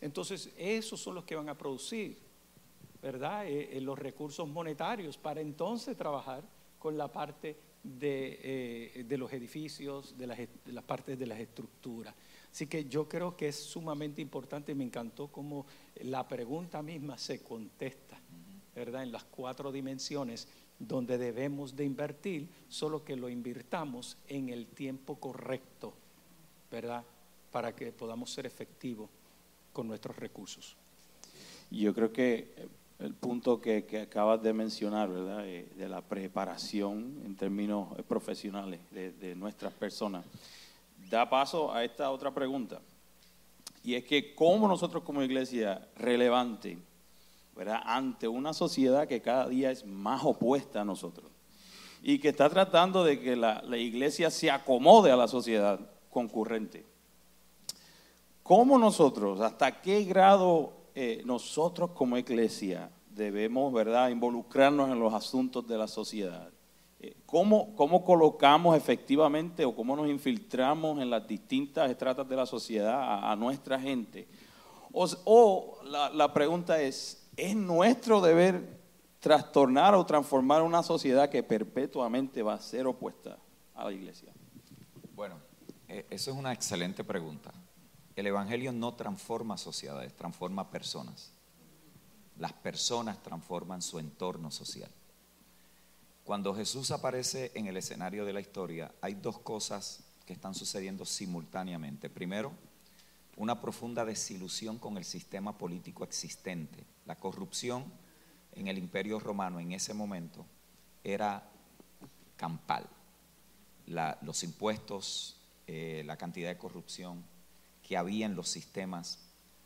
B: Entonces, esos son los que van a producir, ¿verdad? Eh, eh, los recursos monetarios para entonces trabajar con la parte de, eh, de los edificios, de las, partes de las estructuras. Así que yo creo que es sumamente importante y me encantó cómo la pregunta misma se contesta, ¿verdad? En las cuatro dimensiones donde debemos de invertir, solo que lo invirtamos en el tiempo correcto, ¿verdad? Para que podamos ser efectivos con nuestros recursos.
D: Yo creo que el punto que, acabas de mencionar, ¿verdad? Eh, de la preparación en términos eh, profesionales de, de nuestras personas, da paso a esta otra pregunta. Y es que cómo nosotros como iglesia relevante, ¿verdad? Ante una sociedad que cada día es más opuesta a nosotros y que está tratando de que la, la iglesia se acomode a la sociedad concurrente. ¿Cómo nosotros, hasta qué grado eh, nosotros como iglesia debemos, verdad, involucrarnos en los asuntos de la sociedad? Eh, ¿Cómo, ¿Cómo colocamos efectivamente o cómo nos infiltramos en las distintas estratas de la sociedad a, a nuestra gente? O, o la, la pregunta es, ¿es nuestro deber trastornar o transformar una sociedad que perpetuamente va a ser opuesta a la iglesia?
C: Bueno, eh, eso es una excelente pregunta. El Evangelio no transforma sociedades, transforma personas. Las personas transforman su entorno social. Cuando Jesús aparece en el escenario de la historia, hay dos cosas que están sucediendo simultáneamente. Primero, una profunda desilusión con el sistema político existente. La corrupción en el imperio romano en ese momento era campal. Los impuestos, eh, la cantidad de corrupción que había en los sistemas,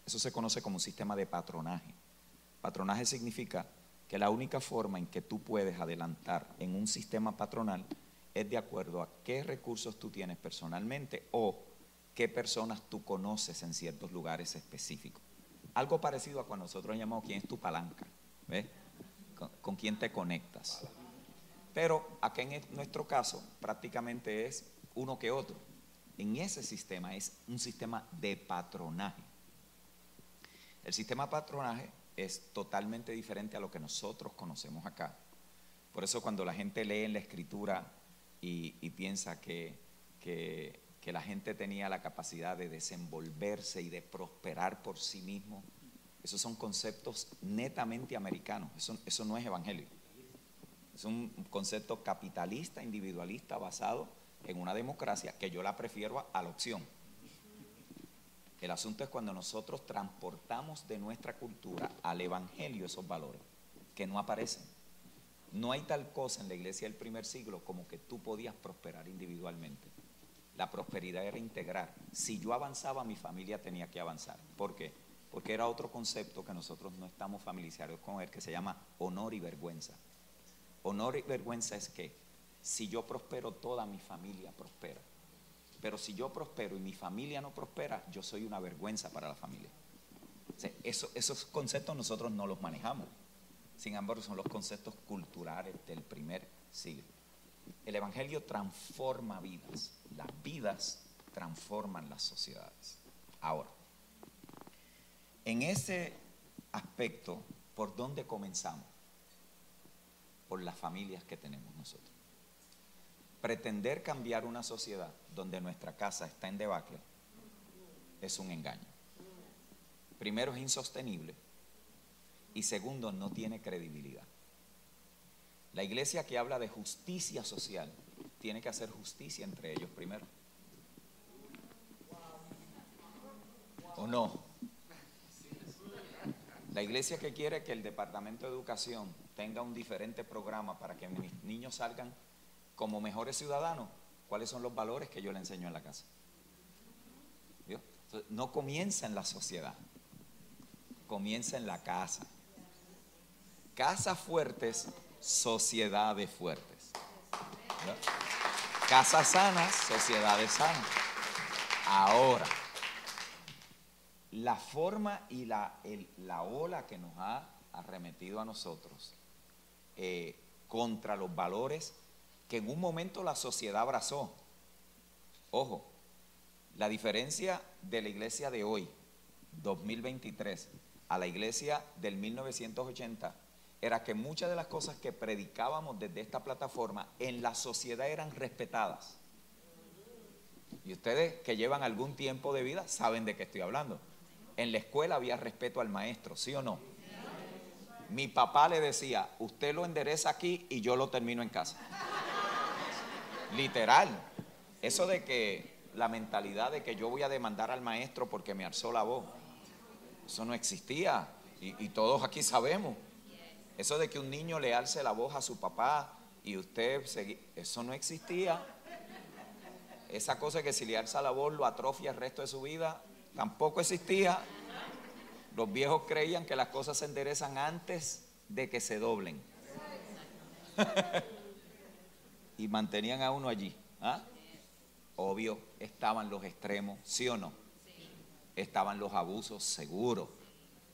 C: eso se conoce como un sistema de patronaje. Patronaje significa que la única forma en que tú puedes adelantar en un sistema patronal es de acuerdo a qué recursos tú tienes personalmente o qué personas tú conoces en ciertos lugares específicos. Algo parecido a cuando nosotros llamamos quién es tu palanca, ¿ves? Con, quién te conectas. Pero acá en nuestro caso prácticamente es uno que otro. En ese sistema es un sistema de patronaje. El sistema patronaje es totalmente diferente a lo que nosotros conocemos acá. Por eso cuando la gente lee en la escritura y, y piensa que, que- que la gente tenía la capacidad de desenvolverse y de prosperar por sí mismo, esos son conceptos netamente americanos, eso, eso no es evangelio. Es un concepto capitalista, individualista, basado en una democracia que yo la prefiero a la opción. El asunto es cuando nosotros transportamos de nuestra cultura al Evangelio esos valores que no aparecen. No hay tal cosa en la iglesia del primer siglo como que tú podías prosperar individualmente. La prosperidad era integrar. Si yo avanzaba, mi familia tenía que avanzar. ¿Por qué? Porque era otro concepto que nosotros no estamos familiarizados con él, que se llama honor y vergüenza. Honor y vergüenza es que si yo prospero, toda mi familia prospera. Pero si yo prospero y mi familia no prospera, yo soy una vergüenza para la familia. Eso- esos conceptos nosotros no los manejamos. Sin embargo, son los conceptos culturales del primer siglo. El Evangelio transforma vidas. Las vidas transforman las sociedades. Ahora, en ese aspecto, ¿por dónde comenzamos? Por las familias que tenemos nosotros. Pretender cambiar una sociedad donde nuestra casa está en debacle es un engaño. Primero, es insostenible y segundo, no tiene credibilidad. La iglesia que habla de justicia social tiene que hacer justicia entre ellos primero. ¿O no? La iglesia que quiere que el Departamento de Educación tenga un diferente programa para que mis niños salgan como mejores ciudadanos, ¿cuáles son los valores que yo le enseño en la casa? No comienza en la sociedad, comienza en la casa. Casas fuertes, sociedades fuertes. Casas sanas, sociedades sanas. Ahora, la forma y la, la ola que nos ha arremetido a nosotros eh, contra los valores que en un momento la sociedad abrazó. Ojo, la diferencia de la iglesia de hoy, 2023, a la iglesia del 1980 era que muchas de las cosas que predicábamos desde esta plataforma en la sociedad eran respetadas. Y ustedes que llevan algún tiempo de vida saben de qué estoy hablando. En la escuela había respeto al maestro, ¿sí o no? Mi papá le decía, usted lo endereza aquí y yo lo termino en casa. Literal. Eso de que la mentalidad de que yo voy a demandar al maestro porque me alzó la voz, eso no existía. Y, todos aquí sabemos. Eso de que un niño le alce la voz a su papá y usted, eso no existía. Esa cosa que si le alza la voz lo atrofia el resto de su vida, tampoco existía. Los viejos creían que las cosas se enderezan antes de que se doblen. (laughs) y mantenían a uno allí. ¿ah? Obvio, estaban los extremos, ¿sí o no? Estaban los abusos, seguro.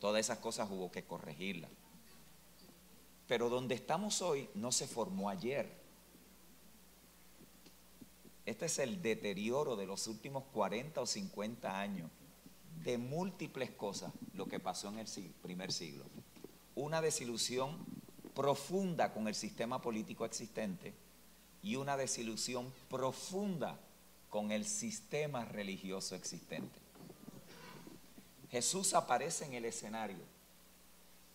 C: Todas esas cosas hubo que corregirlas. Pero donde estamos hoy no se formó ayer. Este es el deterioro de los últimos 40 o 50 años de múltiples cosas lo que pasó en el primer siglo. Una desilusión profunda con el sistema político existente y una desilusión profunda con el sistema religioso existente. Jesús aparece en el escenario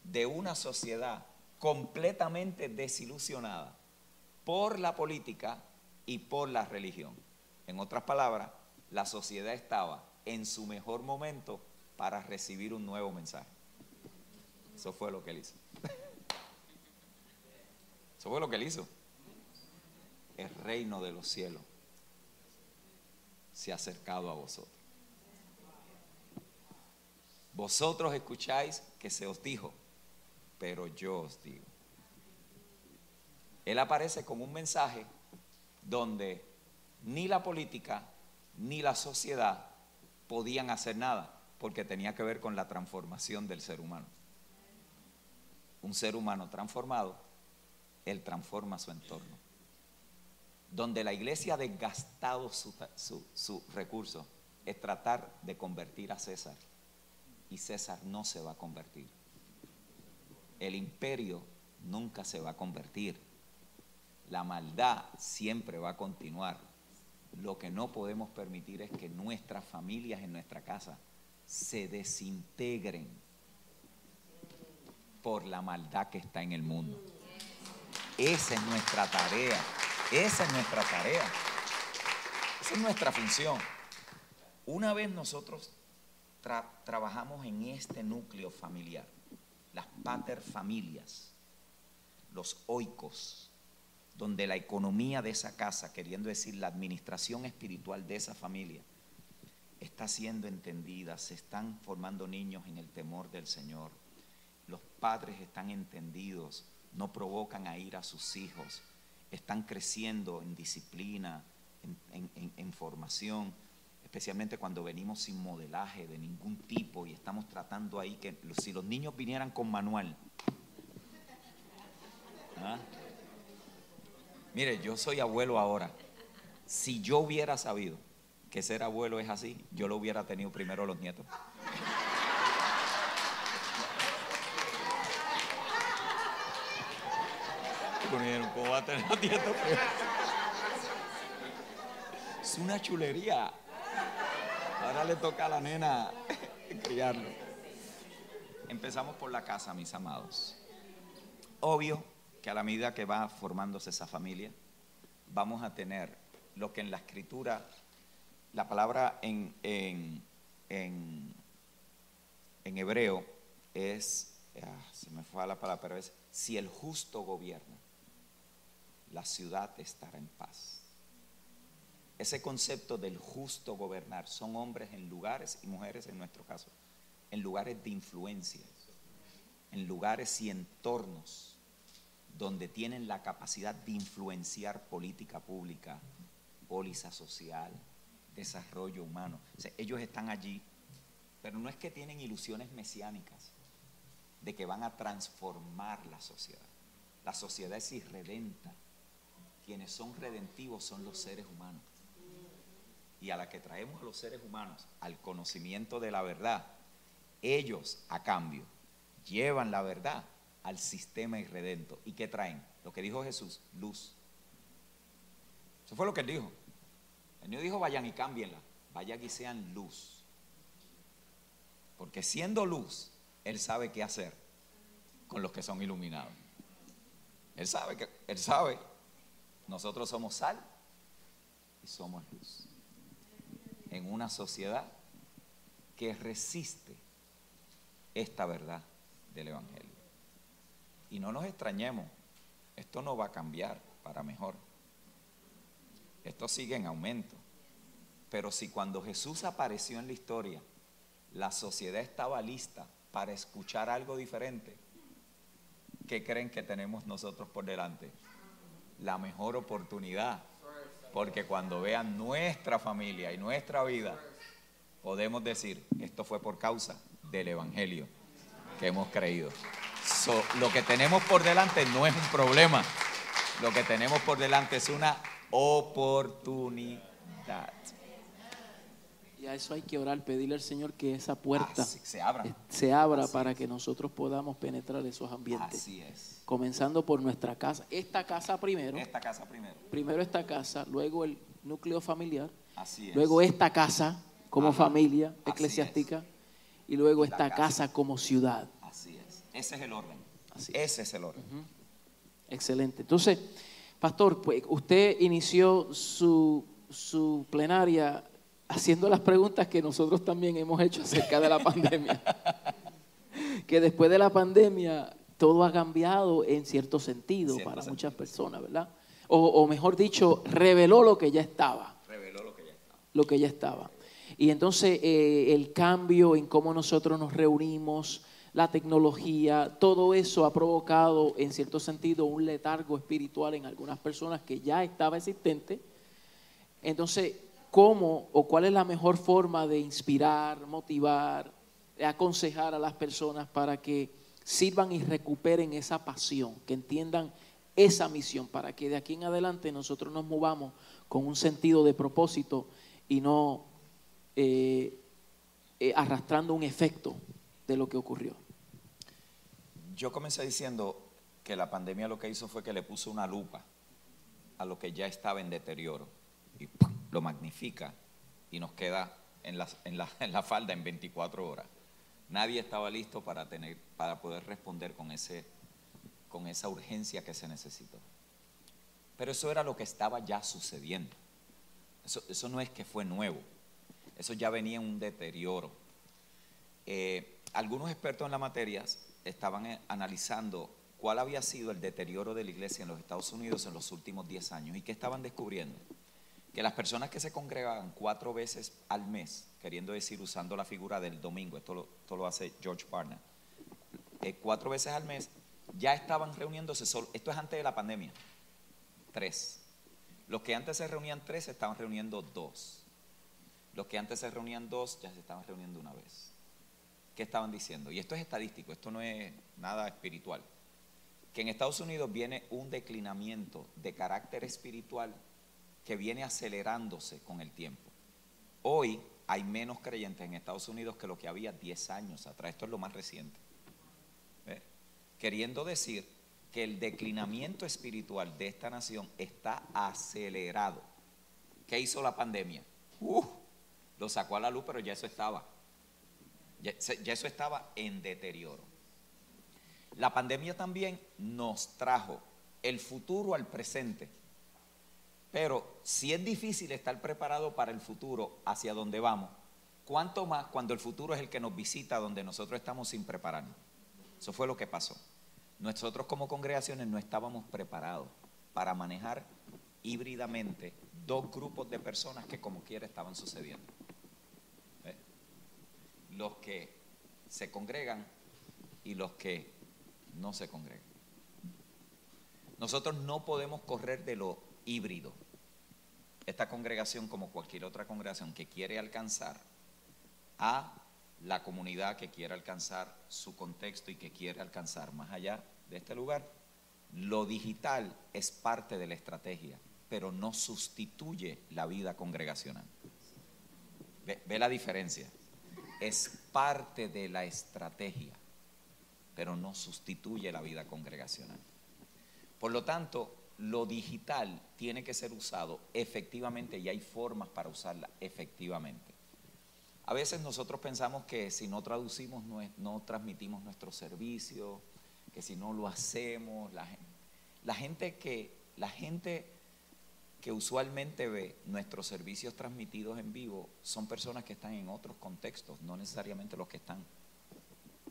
C: de una sociedad completamente desilusionada por la política y por la religión. En otras palabras, la sociedad estaba en su mejor momento para recibir un nuevo mensaje. Eso fue lo que él hizo. (laughs) Eso fue lo que él hizo. El reino de los cielos se ha acercado a vosotros. Vosotros escucháis que se os dijo, pero yo os digo. Él aparece con un mensaje donde ni la política ni la sociedad podían hacer nada, porque tenía que ver con la transformación del ser humano. Un ser humano transformado, él transforma su entorno. Donde la iglesia ha desgastado su, su, su recurso es tratar de convertir a César. Y César no se va a convertir. El imperio nunca se va a convertir. La maldad siempre va a continuar. Lo que no podemos permitir es que nuestras familias en nuestra casa se desintegren por la maldad que está en el mundo. Esa es nuestra tarea. Esa es nuestra tarea. Esa es nuestra función. Una vez nosotros tra- trabajamos en este núcleo familiar, las paterfamilias, los oicos, donde la economía de esa casa, queriendo decir la administración espiritual de esa familia, está siendo entendida, se están formando niños en el temor del Señor, los padres están entendidos, no provocan a ir a sus hijos, están creciendo en disciplina, en, formación, especialmente cuando venimos sin modelaje de ningún tipo y estamos tratando ahí que si los niños vinieran con manual, ¿ah? Mire, yo soy abuelo ahora. Si yo hubiera sabido que ser abuelo es así, yo lo hubiera tenido primero los nietos. ¿Cómo va a tener los nietos primero? Es una chulería. Ahora le toca a la nena (laughs) criarlo. Empezamos por la casa, mis amados. Obvio que a la medida que va formándose esa familia, vamos a tener lo que en la escritura, la palabra en, en, en, en hebreo es, ah, se me fue la palabra, pero es, si el justo gobierna, la ciudad estará en paz. Ese concepto del justo gobernar son hombres en lugares y mujeres en nuestro caso, en lugares de influencia, en lugares y entornos donde tienen la capacidad de influenciar política pública, póliza social, desarrollo humano. ellos están allí, pero no es que tienen ilusiones mesiánicas de que van a transformar la sociedad. La sociedad es irredenta. Quienes son redentivos son los seres humanos. Y a la que traemos a los seres humanos al conocimiento de la verdad, ellos a cambio llevan la verdad al sistema irredento. ¿Y qué traen? Lo que dijo Jesús, luz. Eso fue lo que él dijo. El Señor dijo, vayan y cámbienla. Vayan y sean luz. Porque siendo luz, Él sabe qué hacer con los que son iluminados. Él sabe que, Él sabe, nosotros somos sal y somos luz. En una sociedad que resiste esta verdad del Evangelio. Y no nos extrañemos, esto no va a cambiar para mejor. Esto sigue en aumento. Pero si cuando Jesús apareció en la historia, la sociedad estaba lista para escuchar algo diferente, ¿qué creen que tenemos nosotros por delante? La mejor oportunidad. Porque cuando vean nuestra familia y nuestra vida, podemos decir, esto fue por causa del Evangelio que hemos creído lo que tenemos por delante no es un problema. Lo que tenemos por delante es una oportunidad.
A: Y a eso hay que orar, pedirle al Señor que esa puerta
C: se abra,
A: se abra para que nosotros podamos penetrar esos ambientes.
C: Así es.
A: Comenzando por nuestra casa. Esta casa primero.
C: Esta casa primero.
A: Primero esta casa, luego el núcleo familiar.
C: Así es.
A: Luego esta casa como familia eclesiástica. Y luego esta casa como ciudad.
C: Ese es el orden. Ese es el orden.
A: Excelente. Entonces, pastor, pues usted inició su, su plenaria haciendo las preguntas que nosotros también hemos hecho acerca de la (laughs) pandemia. que después de la pandemia todo ha cambiado en cierto sentido para muchas personas, ¿verdad? O, mejor dicho, reveló lo que ya estaba.
C: Reveló lo que ya estaba.
A: Lo que ya estaba. Y entonces eh, el cambio en cómo nosotros nos reunimos, la tecnología, todo eso ha provocado en cierto sentido un letargo espiritual en algunas personas que ya estaba existente. Entonces, ¿cómo o cuál es la mejor forma de inspirar, motivar, aconsejar a las personas para que sirvan y recuperen esa pasión, que entiendan esa misión, para que de aquí en adelante nosotros nos movamos con un sentido de propósito y no eh, eh, arrastrando un efecto de lo que ocurrió.
C: Yo comencé diciendo que la pandemia lo que hizo fue que le puso una lupa a lo que ya estaba en deterioro lo magnifica y nos queda en la, falda en 24 horas. Nadie estaba listo para, tener, para poder responder con, ese, con esa urgencia que se necesitó. Pero eso era lo que estaba ya sucediendo. Eso, eso no es que fue nuevo, eso ya venía en un deterioro. Eh, algunos expertos en la materia estaban eh, analizando cuál había sido el deterioro de la iglesia en los Estados Unidos en los últimos 10 años y qué estaban descubriendo. Que las personas que se congregaban cuatro veces al mes, queriendo decir usando la figura del domingo, esto lo, esto lo hace George Barna, eh, cuatro veces al mes, ya estaban reuniéndose solo, esto es antes de la pandemia, tres. Los que antes se reunían tres se estaban reuniendo dos. Los que antes se reunían dos ya se estaban reuniendo una vez. ¿qué estaban diciendo? Y esto es estadístico, esto no es nada espiritual. Que en Estados Unidos viene un declinamiento de carácter espiritual que viene acelerándose con el tiempo. Hoy hay menos creyentes en Estados Unidos que lo que había 10 años atrás. Esto es lo más reciente. Queriendo decir que el declinamiento espiritual de esta nación está acelerado. ¿Qué hizo la pandemia? Uh, lo sacó a la luz, pero ya eso estaba. Ya, eso estaba en deterioro. La pandemia también nos trajo el futuro al presente Pero si es difícil estar preparado para el futuro hacia donde vamos, ¿cuánto más cuando el futuro es el que nos visita donde nosotros estamos sin prepararnos? Eso fue lo que pasó. Nosotros como congregaciones no estábamos preparados para manejar híbridamente dos grupos de personas que como quiera estaban sucediendo. ¿Ve? Los que se congregan y los que no se congregan. Nosotros no podemos correr de lo híbrido. Esta congregación, como cualquier otra congregación que quiere alcanzar a la comunidad, que quiere alcanzar su contexto y que quiere alcanzar más allá de este lugar, lo digital es parte de la estrategia, pero no sustituye la vida congregacional. Ve, ve la diferencia. Es parte de la estrategia, pero no sustituye la vida congregacional. Por lo tanto, lo digital tiene que ser usado efectivamente y hay formas para usarla efectivamente. A veces nosotros pensamos que si no traducimos, no, transmitimos nuestro servicio, que si no lo hacemos, la gente que, la gente que usualmente ve nuestros servicios transmitidos en vivo son personas que están en otros contextos, no necesariamente los que están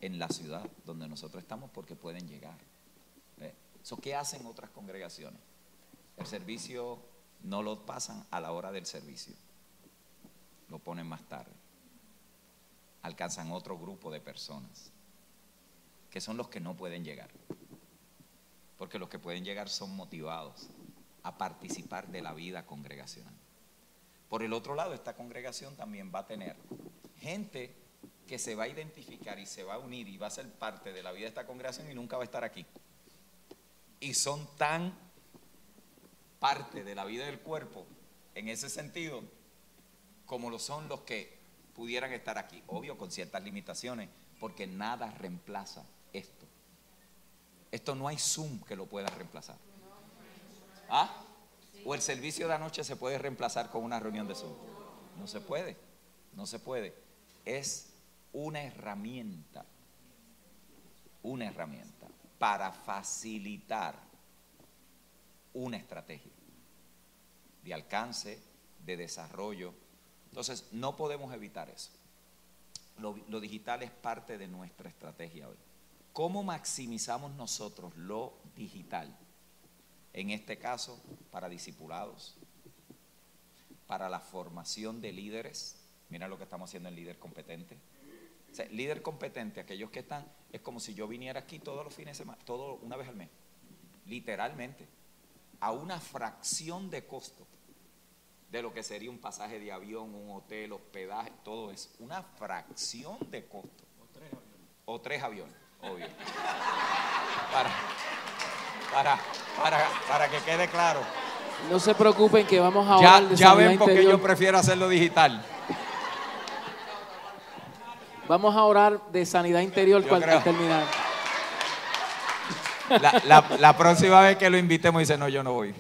C: en la ciudad donde nosotros estamos porque pueden llegar. So, ¿Qué hacen otras congregaciones? El servicio no lo pasan a la hora del servicio, lo ponen más tarde. Alcanzan otro grupo de personas, que son los que no pueden llegar. Porque los que pueden llegar son motivados a participar de la vida congregacional. Por el otro lado, esta congregación también va a tener gente que se va a identificar y se va a unir y va a ser parte de la vida de esta congregación y nunca va a estar aquí. Y son tan parte de la vida del cuerpo en ese sentido como lo son los que pudieran estar aquí. Obvio, con ciertas limitaciones, porque nada reemplaza esto. Esto no hay Zoom que lo pueda reemplazar. ¿Ah? O el servicio de anoche se puede reemplazar con una reunión de Zoom. No se puede, no se puede. Es una herramienta, una herramienta para facilitar una estrategia de alcance, de desarrollo. Entonces, no podemos evitar eso. Lo, digital es parte de nuestra estrategia hoy. ¿Cómo maximizamos nosotros lo digital? En este caso, para discipulados, para la formación de líderes. Mira lo que estamos haciendo en líder competente. O sea, líder competente, aquellos que están, es como si yo viniera aquí todos los fines de semana, todo una vez al mes, literalmente, a una fracción de costo de lo que sería un pasaje de avión, un hotel, hospedaje, todo eso. Una fracción de costo. O tres aviones, obvio. Para, para, para, para que quede claro.
A: No se preocupen que vamos a
C: Ya,
A: hablar de
C: ya ven por qué yo prefiero hacerlo digital.
A: Vamos a orar de sanidad interior cuando terminar.
C: La, la- la próxima vez que lo invitemos dice, no, yo no voy.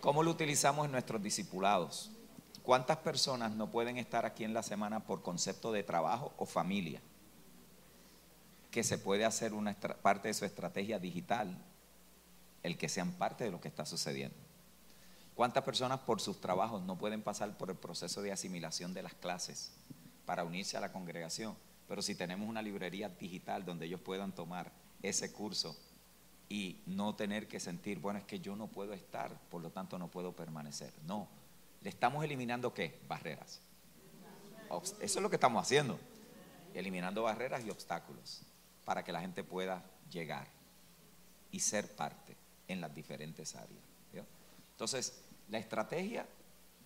C: ¿Cómo lo utilizamos en nuestros discipulados? ¿Cuántas personas no pueden estar aquí en la semana por concepto de trabajo o familia? Que se puede hacer una parte de su estrategia digital, el que sean parte de lo que está sucediendo. ¿Cuántas personas por sus trabajos no pueden pasar por el proceso de asimilación de las clases para unirse a la congregación? Pero si tenemos una librería digital donde ellos puedan tomar ese curso y no tener que sentir, bueno, es que yo no puedo estar, por lo tanto no puedo permanecer. No, le estamos eliminando qué? Barreras. Eso es lo que estamos haciendo, eliminando barreras y obstáculos para que la gente pueda llegar y ser parte en las diferentes áreas. Entonces, la estrategia,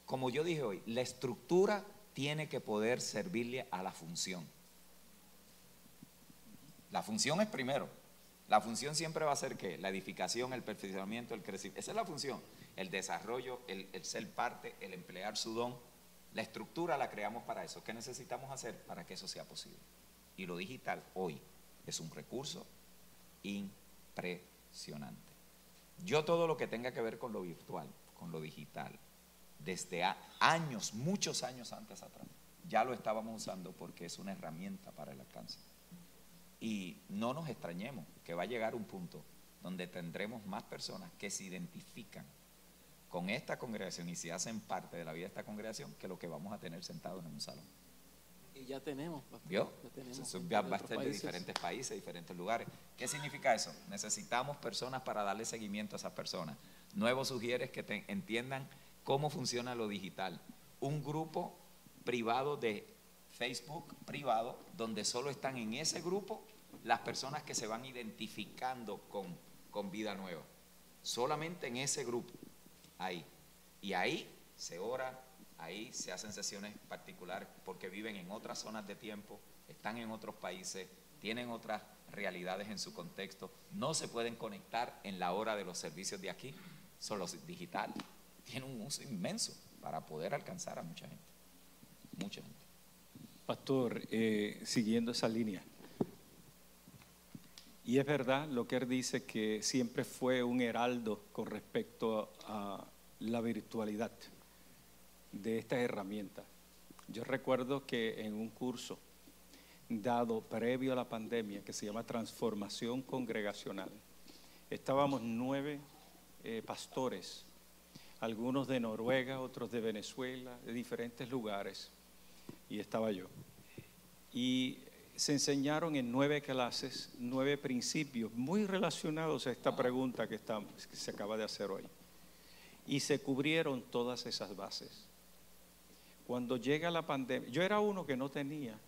C: como yo dije hoy, la estructura tiene que poder servirle a la función. La función es primero. La función siempre va a ser que la edificación, el perfeccionamiento, el crecimiento. Esa es la función. El desarrollo, el, el ser parte, el emplear su don. La estructura la creamos para eso. ¿Qué necesitamos hacer para que eso sea posible? Y lo digital hoy es un recurso impresionante. Yo todo lo que tenga que ver con lo virtual, con lo digital, desde años, muchos años antes atrás, ya lo estábamos usando porque es una herramienta para el alcance. Y no nos extrañemos que va a llegar un punto donde tendremos más personas que se identifican con esta congregación y se hacen parte de la vida de esta congregación que lo que vamos a tener sentados en un salón.
A: Y ya tenemos. pastor,
C: ¿Vio?
A: ya tenemos
C: Eso va a estar de diferentes países, diferentes lugares. ¿Qué significa eso? Necesitamos personas para darle seguimiento a esas personas. Nuevo sugieres que te- entiendan cómo funciona lo digital. Un grupo privado de Facebook privado, donde solo están en ese grupo las personas que se van identificando con, con vida nueva. Solamente en ese grupo, ahí. Y ahí se ora, ahí se hacen sesiones particulares porque viven en otras zonas de tiempo, están en otros países, tienen otras realidades en su contexto, no se pueden conectar en la hora de los servicios de aquí, son los digitales. Tienen un uso inmenso para poder alcanzar a mucha gente. Mucha gente.
B: Pastor, eh, siguiendo esa línea. Y es verdad lo que él dice que siempre fue un heraldo con respecto a la virtualidad de estas herramientas. Yo recuerdo que en un curso dado previo a la pandemia que se llama Transformación Congregacional, estábamos nueve eh, pastores, algunos de Noruega, otros de Venezuela, de diferentes lugares, y estaba yo. Y se enseñaron en nueve clases, nueve principios muy relacionados a esta pregunta que, estamos, que se acaba de hacer hoy. Y se cubrieron todas esas bases. Cuando llega la pandemia, yo era uno que no tenía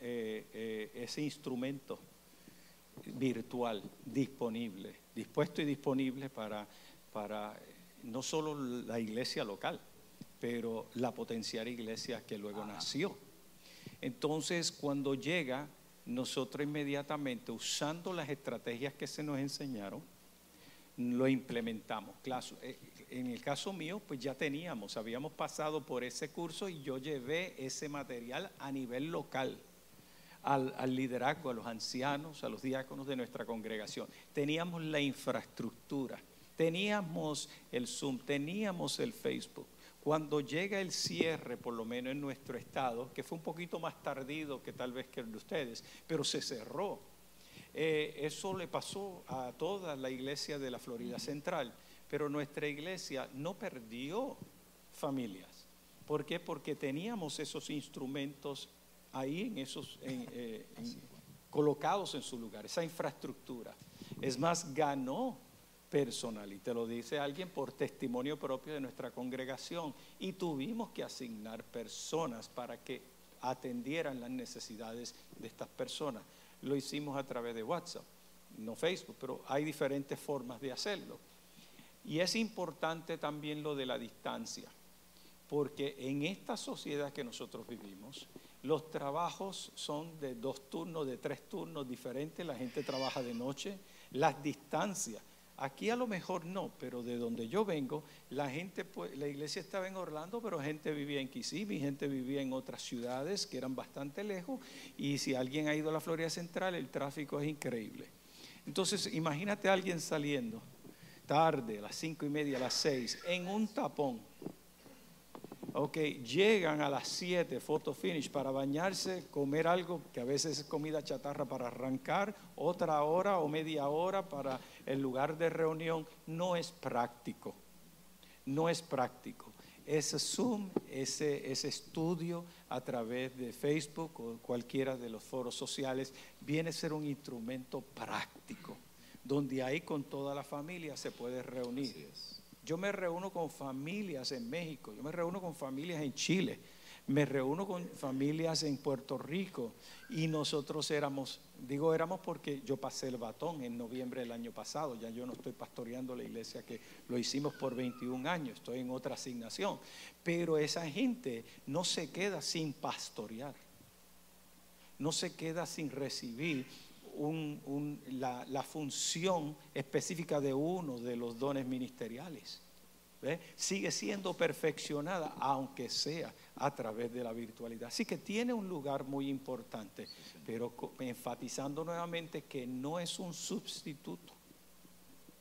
B: eh, eh, ese instrumento virtual disponible, dispuesto y disponible para, para no solo la iglesia local, pero la potencial iglesia que luego nació. Entonces, cuando llega, nosotros inmediatamente, usando las estrategias que se nos enseñaron, lo implementamos. Eh, en el caso mío, pues ya teníamos, habíamos pasado por ese curso y yo llevé ese material a nivel local. Al, al, liderazgo, a los ancianos, a los diáconos de nuestra congregación. Teníamos la infraestructura, teníamos el Zoom, teníamos el Facebook. Cuando llega el cierre, por lo menos en nuestro estado, que fue un poquito más tardido que tal vez que el de ustedes, pero se cerró. Eh, eso le pasó a toda la iglesia de la Florida Central, pero nuestra iglesia no perdió familias. ¿Por qué? Porque teníamos esos instrumentos ahí, en esos, en, eh, en, colocados en su lugar, esa infraestructura. Es más, ganó personal, y te lo dice alguien por testimonio propio de nuestra congregación, y tuvimos que asignar personas para que atendieran las necesidades de estas personas. Lo hicimos a través de WhatsApp, no Facebook, pero hay diferentes formas de hacerlo. Y es importante también lo de la distancia, porque en esta sociedad que nosotros vivimos, los trabajos son de dos turnos, de tres turnos diferentes, la gente trabaja de noche, las distancias. Aquí a lo mejor no, pero de donde yo vengo, la gente, pues, la iglesia estaba en Orlando, pero gente vivía en Kissimmee, gente vivía en otras ciudades que eran bastante lejos, y si alguien ha ido a la Florida Central, el tráfico es increíble. Entonces, imagínate a alguien saliendo tarde, a las cinco y media, a las seis, en un tapón. Ok, llegan a las 7, photo finish, para bañarse, comer algo que a veces es comida chatarra para arrancar, otra hora o media hora para el lugar de reunión. No es práctico, no es práctico. Ese Zoom, ese, ese estudio a través de Facebook o cualquiera de los foros sociales, viene a ser un instrumento práctico, donde ahí con toda la familia se puede reunir. Yo me reúno con familias en México, yo me reúno con familias en Chile, me reúno con familias en Puerto Rico y nosotros éramos, digo éramos porque yo pasé el batón en noviembre del año pasado, ya yo no estoy pastoreando la iglesia que lo hicimos por 21 años, estoy en otra asignación, pero esa gente no se queda sin pastorear, no se queda sin recibir un, un, la, la, función específica de uno de los dones ministeriales. ¿Ve? Sigue siendo perfeccionada, aunque sea a través de la virtualidad. Así que tiene un lugar muy importante, pero enfatizando nuevamente que no es un sustituto.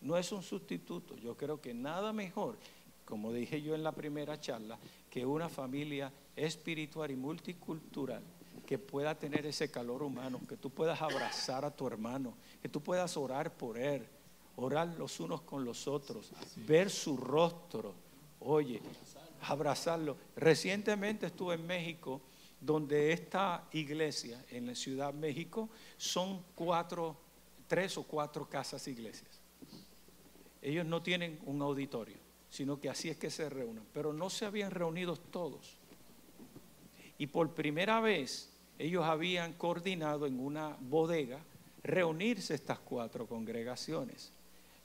B: No es un sustituto. Yo creo que nada mejor, como dije yo en la primera charla, que una familia espiritual y multicultural que pueda tener ese calor humano, que tú puedas abrazar a tu hermano, que tú puedas orar por él orar los unos con los otros, ver su rostro, oye, abrazarlo. Recientemente estuve en México, donde esta iglesia en la Ciudad de México son cuatro, tres o cuatro casas iglesias. Ellos no tienen un auditorio, sino que así es que se reúnen, pero no se habían reunido todos. Y por primera vez ellos habían coordinado en una bodega reunirse estas cuatro congregaciones.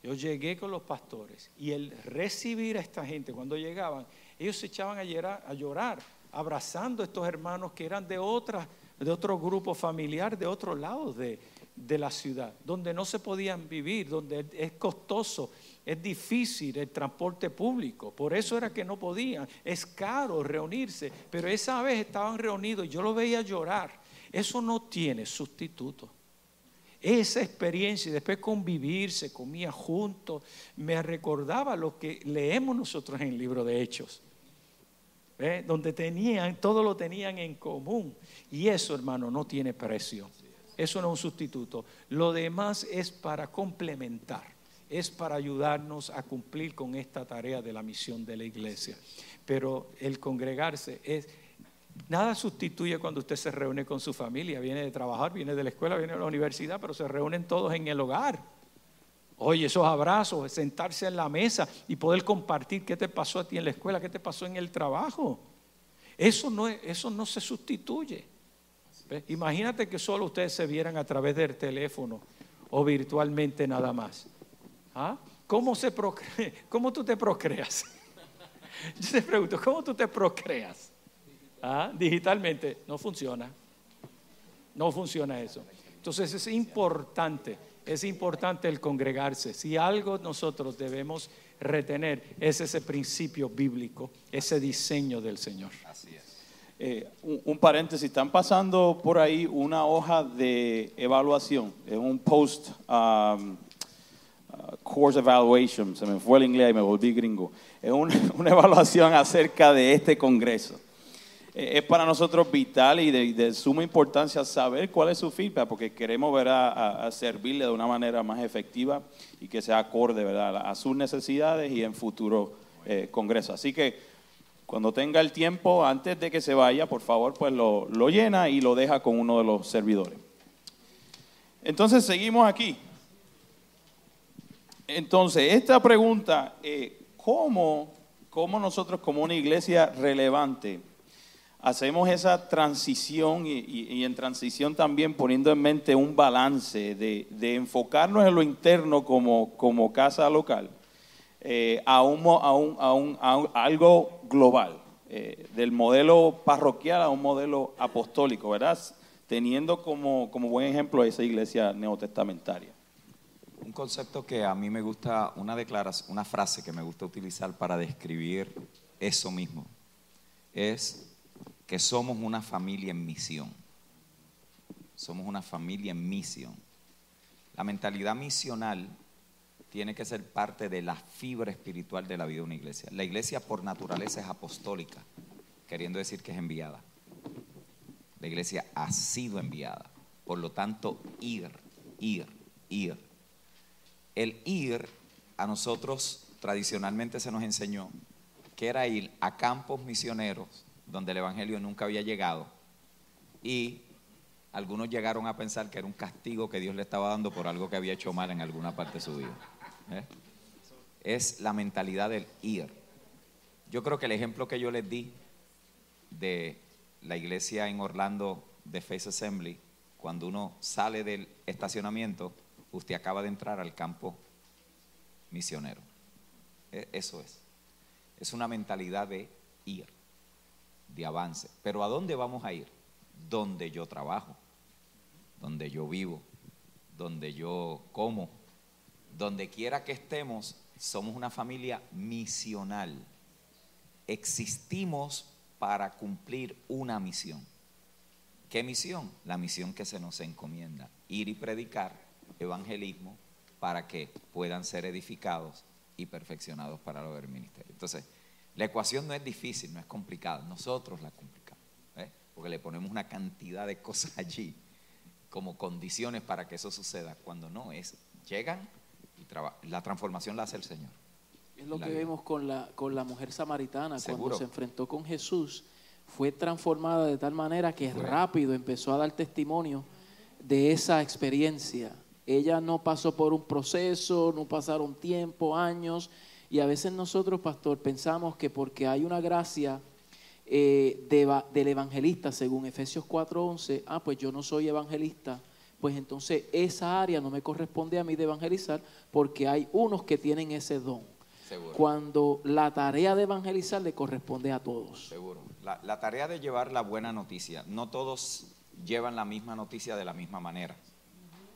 B: Yo llegué con los pastores y el recibir a esta gente cuando llegaban, ellos se echaban a llorar, abrazando a estos hermanos que eran de de otro grupo familiar, de otro lado de, de la ciudad, donde no se podían vivir, donde es costoso, es difícil el transporte público, por eso era que no podían, es caro reunirse, pero esa vez estaban reunidos y yo lo veía llorar, eso no tiene sustituto. Esa experiencia y después convivir, se comía juntos, me recordaba lo que leemos nosotros en el libro de Hechos, donde tenían, todo lo tenían en común. Y eso, hermano, no tiene precio. Eso no es un sustituto. Lo demás es para complementar, es para ayudarnos a cumplir con esta tarea de la misión de la iglesia. Pero el congregarse es Nada sustituye cuando usted se reúne con su familia, viene de trabajar, viene de la escuela, viene de la universidad, pero se reúnen todos en el hogar. Oye, esos abrazos, sentarse en la mesa y poder compartir qué te pasó a ti en la escuela, qué te pasó en el trabajo. Eso no, eso no se sustituye. Imagínate que solo ustedes se vieran a través del teléfono o virtualmente nada más. ¿Ah? ¿Cómo, se (laughs) ¿Cómo tú te procreas? (laughs) Yo te pregunto, ¿cómo tú te procreas? ¿Ah? digitalmente, no funciona. No funciona eso. Entonces es importante, es importante el congregarse. Si algo nosotros debemos retener es ese principio bíblico, ese diseño del Señor.
C: Así es.
D: Eh, un, paréntesis, están pasando por ahí una hoja de evaluación, es un post course evaluation, se me fue el inglés y me volví gringo, es (laughs) una evaluación acerca de este congreso. Eh, es para nosotros vital y de, suma importancia saber cuál es su feedback, porque queremos ver a, servirle de una manera más efectiva y que sea acorde ¿verdad? a, sus necesidades y en futuro eh, congreso. Así que cuando tenga el tiempo, antes de que se vaya, por favor, pues lo, llena y lo deja con uno de los servidores. Entonces seguimos aquí. Entonces, esta pregunta, eh, ¿cómo, ¿cómo nosotros como una iglesia relevante hacemos esa transición y, en transición también poniendo en mente un balance de, enfocarnos en lo interno como, como casa local eh, a, un, a, un, a, algo global, eh, del modelo parroquial a un modelo apostólico, ¿verdad? Teniendo como, como buen ejemplo esa iglesia neotestamentaria.
C: Un concepto que a mí me gusta, una una frase que me gusta utilizar para describir eso mismo, es que somos una familia en misión. Somos una familia en misión. La mentalidad misional tiene que ser parte de la fibra espiritual de la vida de una iglesia. La iglesia por naturaleza es apostólica, queriendo decir que es enviada. La iglesia ha sido enviada. Por lo tanto, ir, ir, ir. El ir a nosotros tradicionalmente se nos enseñó que era ir a campos misioneros donde el Evangelio nunca había llegado. Y algunos llegaron a pensar que era un castigo que Dios le estaba dando por algo que había hecho mal en alguna parte de su vida. ¿eh? Es la mentalidad del ir. Yo creo que el ejemplo que yo les di de la iglesia en Orlando de Face Assembly, cuando uno sale del estacionamiento, usted acaba de entrar al campo misionero. E, eso es. Es una mentalidad de ir de avance. Pero ¿a dónde vamos a ir? Donde yo trabajo, donde yo vivo, donde yo como, donde quiera que estemos, somos una familia misional. Existimos para cumplir una misión. ¿Qué misión? La misión que se nos encomienda, ir y predicar evangelismo para que puedan ser edificados y perfeccionados para lo del ministerio. Entonces, la ecuación no es difícil, no es complicada, nosotros la complicamos, ¿eh? porque le ponemos una cantidad de cosas allí como condiciones para que eso suceda, cuando no es, llegan y la transformación la hace el Señor.
A: Es lo
C: La
A: que
C: vida.
A: vemos con la, con la mujer samaritana.
C: Seguro.
A: Cuando se enfrentó con Jesús, fue transformada de tal manera que rápido empezó a dar testimonio de esa experiencia. Ella no pasó por un proceso, no pasaron tiempo, años, y a veces nosotros, pastor, pensamos que porque hay una gracia eh, de del evangelista, según Efesios 4:11, ah, pues yo no soy evangelista, pues entonces esa área no me corresponde a mí de evangelizar porque hay unos que tienen ese don.
C: Seguro.
A: Cuando la tarea de evangelizar le corresponde a todos.
C: Seguro. La, la tarea de llevar la buena noticia, no todos llevan la misma noticia de la misma manera,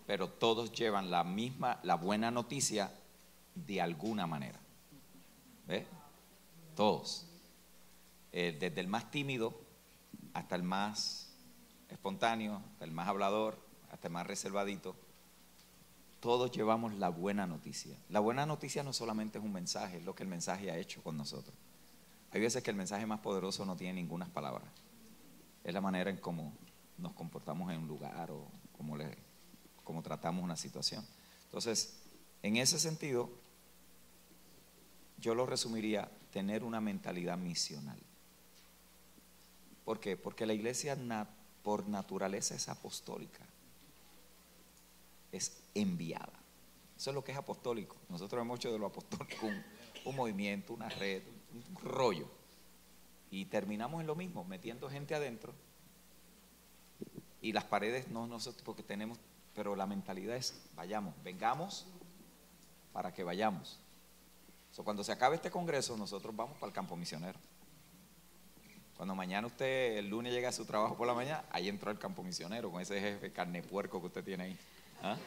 C: pero todos llevan la misma, la buena noticia de alguna manera. ¿Ves? Todos. Eh, desde el más tímido hasta el más espontáneo, hasta el más hablador, hasta el más reservadito, todos llevamos la buena noticia. La buena noticia no solamente es un mensaje, es lo que el mensaje ha hecho con nosotros. Hay veces que el mensaje más poderoso no tiene ninguna palabra. Es la manera en cómo nos comportamos en un lugar o cómo, le, cómo tratamos una situación. Entonces, en ese sentido, yo lo resumiría, tener una mentalidad misional. ¿Por qué? Porque la iglesia por naturaleza es apostólica, es enviada. Eso es lo que es apostólico. Nosotros hemos hecho de lo apostólico un, un movimiento, una red, un rollo. Y terminamos en lo mismo, metiendo gente adentro. Y las paredes no nosotros, porque tenemos, pero la mentalidad es, vayamos, vengamos para que vayamos. So, cuando se acabe este congreso, nosotros vamos para el campo misionero. Cuando mañana usted, el lunes llega a su trabajo por la mañana, ahí entró el campo misionero con ese jefe carne puerco que usted tiene ahí. ¿Ah? (laughs)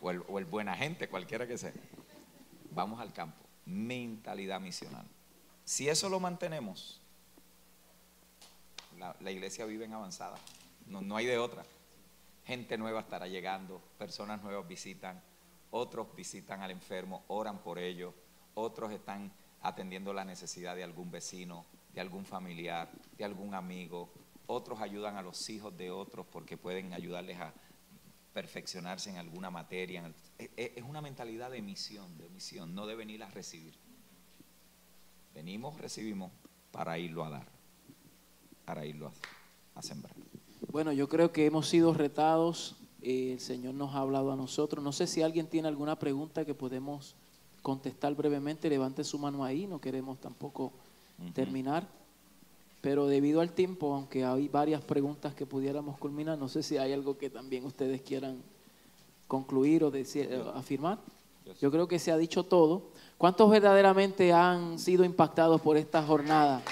C: O, el, o el buena gente, cualquiera que sea. Vamos al campo. Mentalidad misional. Si eso lo mantenemos, la, la iglesia vive en avanzada. No, no hay de otra. Gente nueva estará llegando, personas nuevas visitan, otros visitan al enfermo, oran por ellos, otros están atendiendo la necesidad de algún vecino, de algún familiar, de algún amigo, otros ayudan a los hijos de otros porque pueden ayudarles a perfeccionarse en alguna materia. es- es es una mentalidad de misión, de misión, no de venir a recibir. Venimos, recibimos para irlo a dar, para irlo a, a sembrar.
A: Bueno, yo creo que hemos sido retados, eh, el Señor nos ha hablado a nosotros. No sé si alguien tiene alguna pregunta que podemos contestar brevemente, levante su mano ahí, no queremos tampoco
C: Ujú.
A: terminar. Pero debido al tiempo, aunque hay varias preguntas que pudiéramos culminar, no sé si hay algo que también ustedes quieran concluir o decir, eh, afirmar. Yo creo que se ha dicho todo. ¿Cuántos verdaderamente han sido impactados por esta jornada?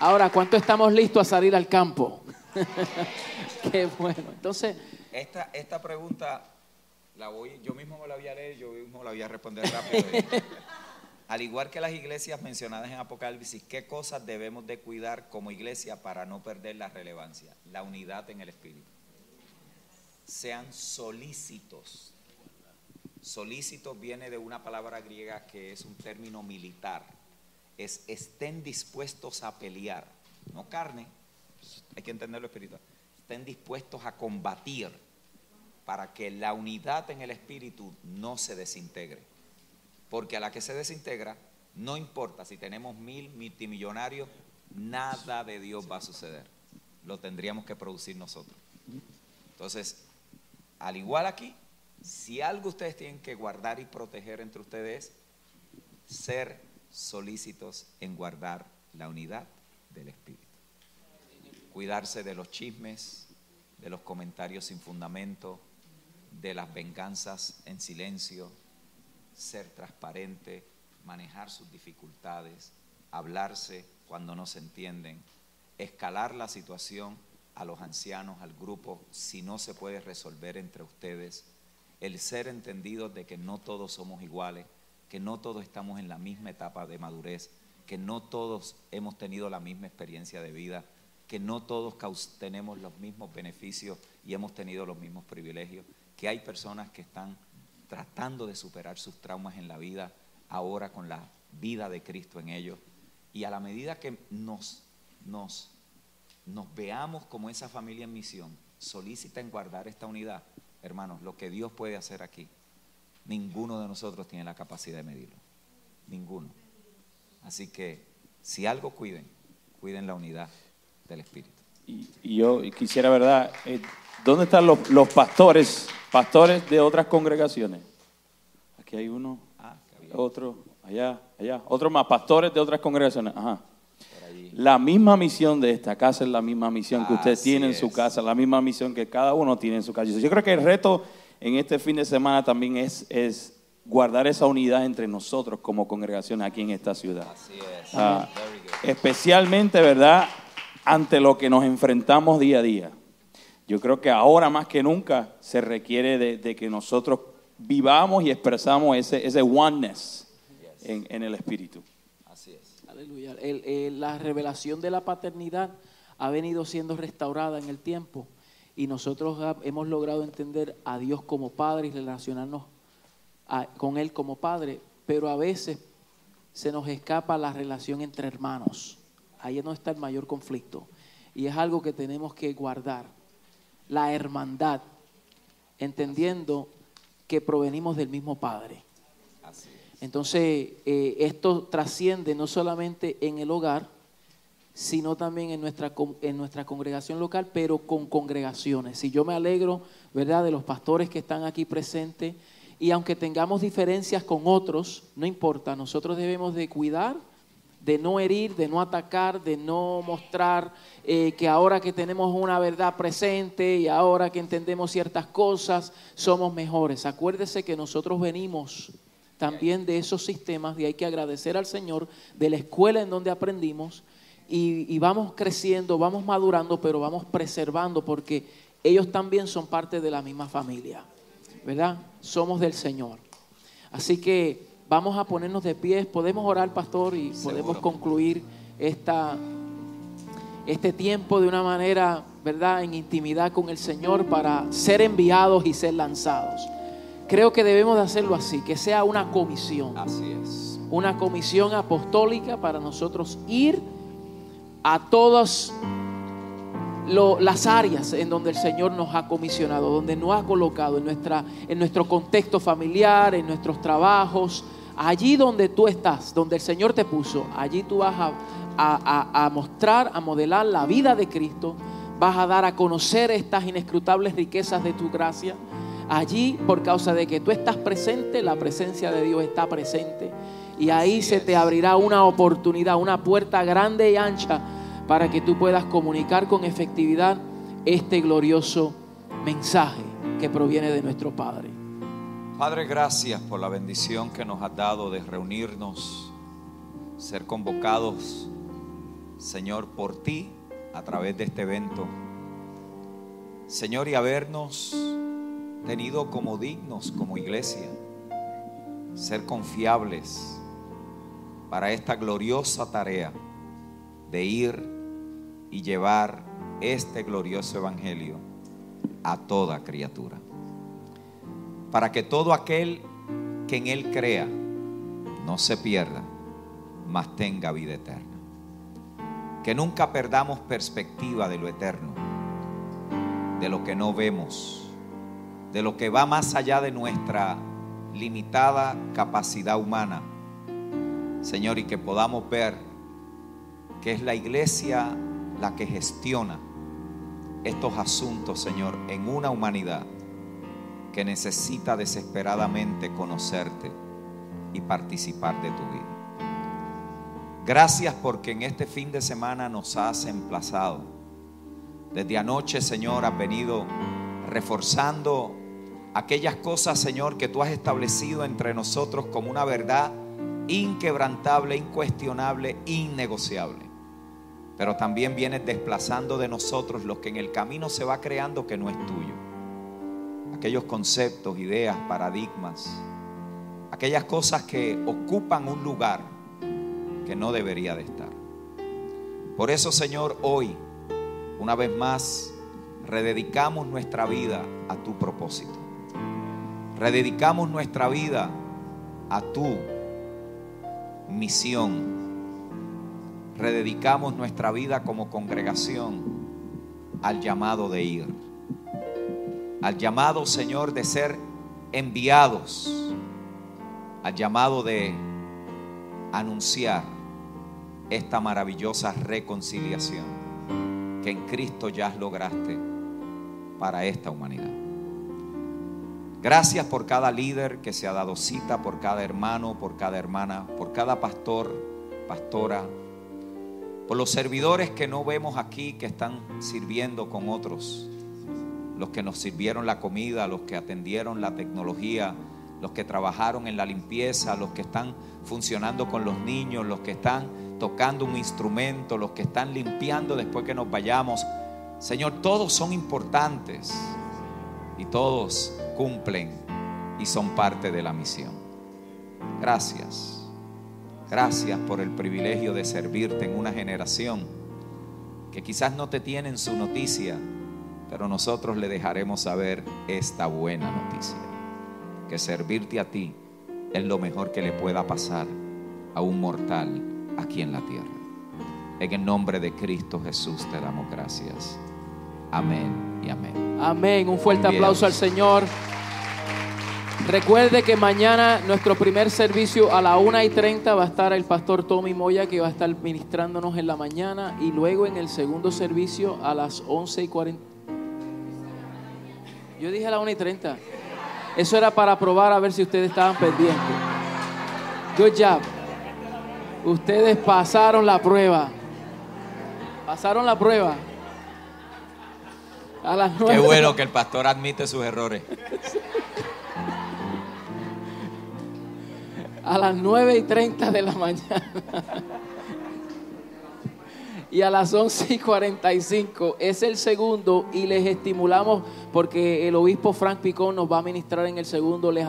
A: Ahora, ¿cuánto estamos listos a salir al campo? (laughs) Qué bueno. Entonces,
C: Esta, esta pregunta la voy, yo mismo me la voy a leer, yo mismo la voy a responder rápido. (laughs) Al igual que las iglesias mencionadas en Apocalipsis, ¿qué cosas debemos de cuidar como iglesia para no perder la relevancia? La unidad en el Espíritu. Sean solícitos. Solícitos viene de una palabra griega que es un término militar. Es estén dispuestos a pelear, no carne, hay que entenderlo espiritual. Estén dispuestos a combatir para que la unidad en el espíritu no se desintegre. Porque a la que se desintegra, no importa si tenemos mil multimillonarios, nada de Dios va a suceder. Lo tendríamos que producir nosotros. Entonces, al igual aquí, si algo ustedes tienen que guardar y proteger entre ustedes es ser solícitos en guardar la unidad del espíritu. Cuidarse de los chismes, de los comentarios sin fundamento, de las venganzas en silencio, ser transparente, manejar sus dificultades, hablarse cuando no se entienden, escalar la situación a los ancianos, al grupo, si no se puede resolver entre ustedes, el ser entendidos de que no todos somos iguales, que no todos estamos en la misma etapa de madurez, que no todos hemos tenido la misma experiencia de vida, que no todos tenemos los mismos beneficios y hemos tenido los mismos privilegios, que hay personas que están tratando de superar sus traumas en la vida ahora con la vida de Cristo en ellos. Y a la medida que nos, nos, nos veamos como esa familia en misión, solícita en guardar esta unidad, hermanos, lo que Dios puede hacer aquí, ninguno de nosotros tiene la capacidad de medirlo. Ninguno. Así que si algo cuiden, cuiden la unidad del Espíritu.
D: Y, y yo quisiera, ¿verdad? Eh, ¿Dónde están los, los pastores, pastores de otras congregaciones? Aquí hay uno,
C: Ah,
D: otro, allá, allá, otro más, pastores de otras congregaciones. Ajá. La misma misión de esta casa es la misma misión que usted
C: Así
D: tiene en su
C: es.
D: casa, la misma misión que cada uno tiene en su casa. Yo creo que el reto en este fin de semana también es, es guardar esa unidad entre nosotros como congregación aquí en esta ciudad.
C: Así es.
D: Ah, especialmente, ¿verdad? Ante lo que nos enfrentamos día a día. Yo creo que ahora más que nunca se requiere de, de que nosotros vivamos y expresamos ese, ese oneness en, en el Espíritu.
C: Así es.
A: Aleluya. El- el- la revelación de la paternidad ha venido siendo restaurada en el tiempo y nosotros hemos logrado entender a Dios como Padre y relacionarnos a- con Él como Padre, pero a veces se nos escapa la relación entre hermanos. Ahí es donde está el mayor conflicto y es algo que tenemos que guardar. La hermandad, entendiendo que provenimos del mismo Padre. Entonces, eh, esto trasciende no solamente en el hogar, sino también en nuestra, en nuestra congregación local, pero con congregaciones. Y yo me alegro, ¿verdad?, de los pastores que están aquí presentes. Y aunque tengamos diferencias con otros, no importa, nosotros debemos de cuidar, de no herir, de no atacar, de no mostrar eh, que ahora que tenemos una verdad presente y ahora que entendemos ciertas cosas, somos mejores. Acuérdese que nosotros venimos también de esos sistemas y hay que agradecer al Señor de la escuela en donde aprendimos y, y vamos creciendo, vamos madurando, pero vamos preservando porque ellos también son parte de la misma familia, ¿verdad? Somos del Señor. Así que vamos a ponernos de pies, podemos orar, pastor, y podemos concluir esta, este tiempo de una manera, ¿verdad?, en intimidad con el Señor para ser enviados y ser lanzados. Creo que debemos de hacerlo así, que sea una comisión,
C: Así es.
A: una comisión apostólica para nosotros ir a todas las áreas en donde el Señor nos ha comisionado, donde nos ha colocado en, nuestra, en nuestro contexto familiar, en nuestros trabajos, allí donde tú estás, donde el Señor te puso, allí tú vas a- a- a mostrar, a modelar la vida de Cristo, vas a dar a conocer estas inescrutables riquezas de tu gracia. Allí, por causa de que tú estás presente, la presencia de Dios está presente. Y ahí
C: Así
A: se
C: es.
A: te abrirá una oportunidad, una puerta grande y ancha para que tú puedas comunicar con efectividad este glorioso mensaje que proviene de nuestro Padre.
C: Padre, gracias por la bendición que nos has dado de reunirnos, ser convocados, Señor, por ti a través de este evento. Señor, y habernos tenido como dignos como iglesia, ser confiables para esta gloriosa tarea de ir y llevar este glorioso evangelio a toda criatura para que todo aquel que en Él crea no se pierda, mas tenga vida eterna. Que nunca perdamos perspectiva de lo eterno, de lo que no vemos, de lo que va más allá de nuestra limitada capacidad humana. Señor, y que podamos ver que es la iglesia la que gestiona estos asuntos, Señor, en una humanidad que necesita desesperadamente conocerte y participar de tu vida. Gracias porque en este fin de semana nos has emplazado. Desde anoche, Señor, has venido reforzando aquellas cosas, Señor, que tú has establecido entre nosotros como una verdad inquebrantable, incuestionable, innegociable. Pero también vienes desplazando de nosotros los que en el camino se va creando que no es tuyo aquellos conceptos, ideas, paradigmas, aquellas cosas que ocupan un lugar que no debería de estar. Por eso, Señor, hoy, una vez más, rededicamos nuestra vida a tu propósito. Rededicamos nuestra vida a tu misión. Rededicamos nuestra vida como congregación al llamado de ir. al llamado, Señor, de ser enviados, al llamado de anunciar esta maravillosa reconciliación que en Cristo ya lograste para esta humanidad. Gracias por cada líder que se ha dado cita, por cada hermano, por cada hermana, por cada pastor, pastora, por los servidores que no vemos aquí, que están sirviendo con otros, los que nos sirvieron la comida, los que atendieron la tecnología, los que trabajaron en la limpieza, los que están funcionando con los niños, los que están tocando un instrumento, los que están limpiando después que nos vayamos. Señor, todos son importantes y todos cumplen y son parte de la misión. Gracias. Gracias por el privilegio de servirte en una generación que quizás no te tienen su noticia, pero nosotros le dejaremos saber esta buena noticia. Que servirte a ti es lo mejor que le pueda pasar a un mortal aquí en la tierra. En el nombre de Cristo Jesús te damos gracias. Amén y amén.
A: Amén. Un fuerte
C: Bien.
A: aplauso al Señor. Recuerde que mañana nuestro primer servicio a la 1 y 30 va a estar el pastor Tommy Moya que va a estar ministrándonos en la mañana y luego en el segundo servicio a las 11 y 40. Yo dije a la 1 y 30. Eso era para probar a ver si ustedes estaban pendientes. Good job. Ustedes pasaron la prueba. Pasaron la prueba. A las 9.
C: Qué bueno que el pastor admite sus errores.
A: a las 9 y 30 de la mañana. Y a las 11 y 45 es el segundo y les estimulamos porque el obispo Frank Picón nos va a ministrar en el segundo. Les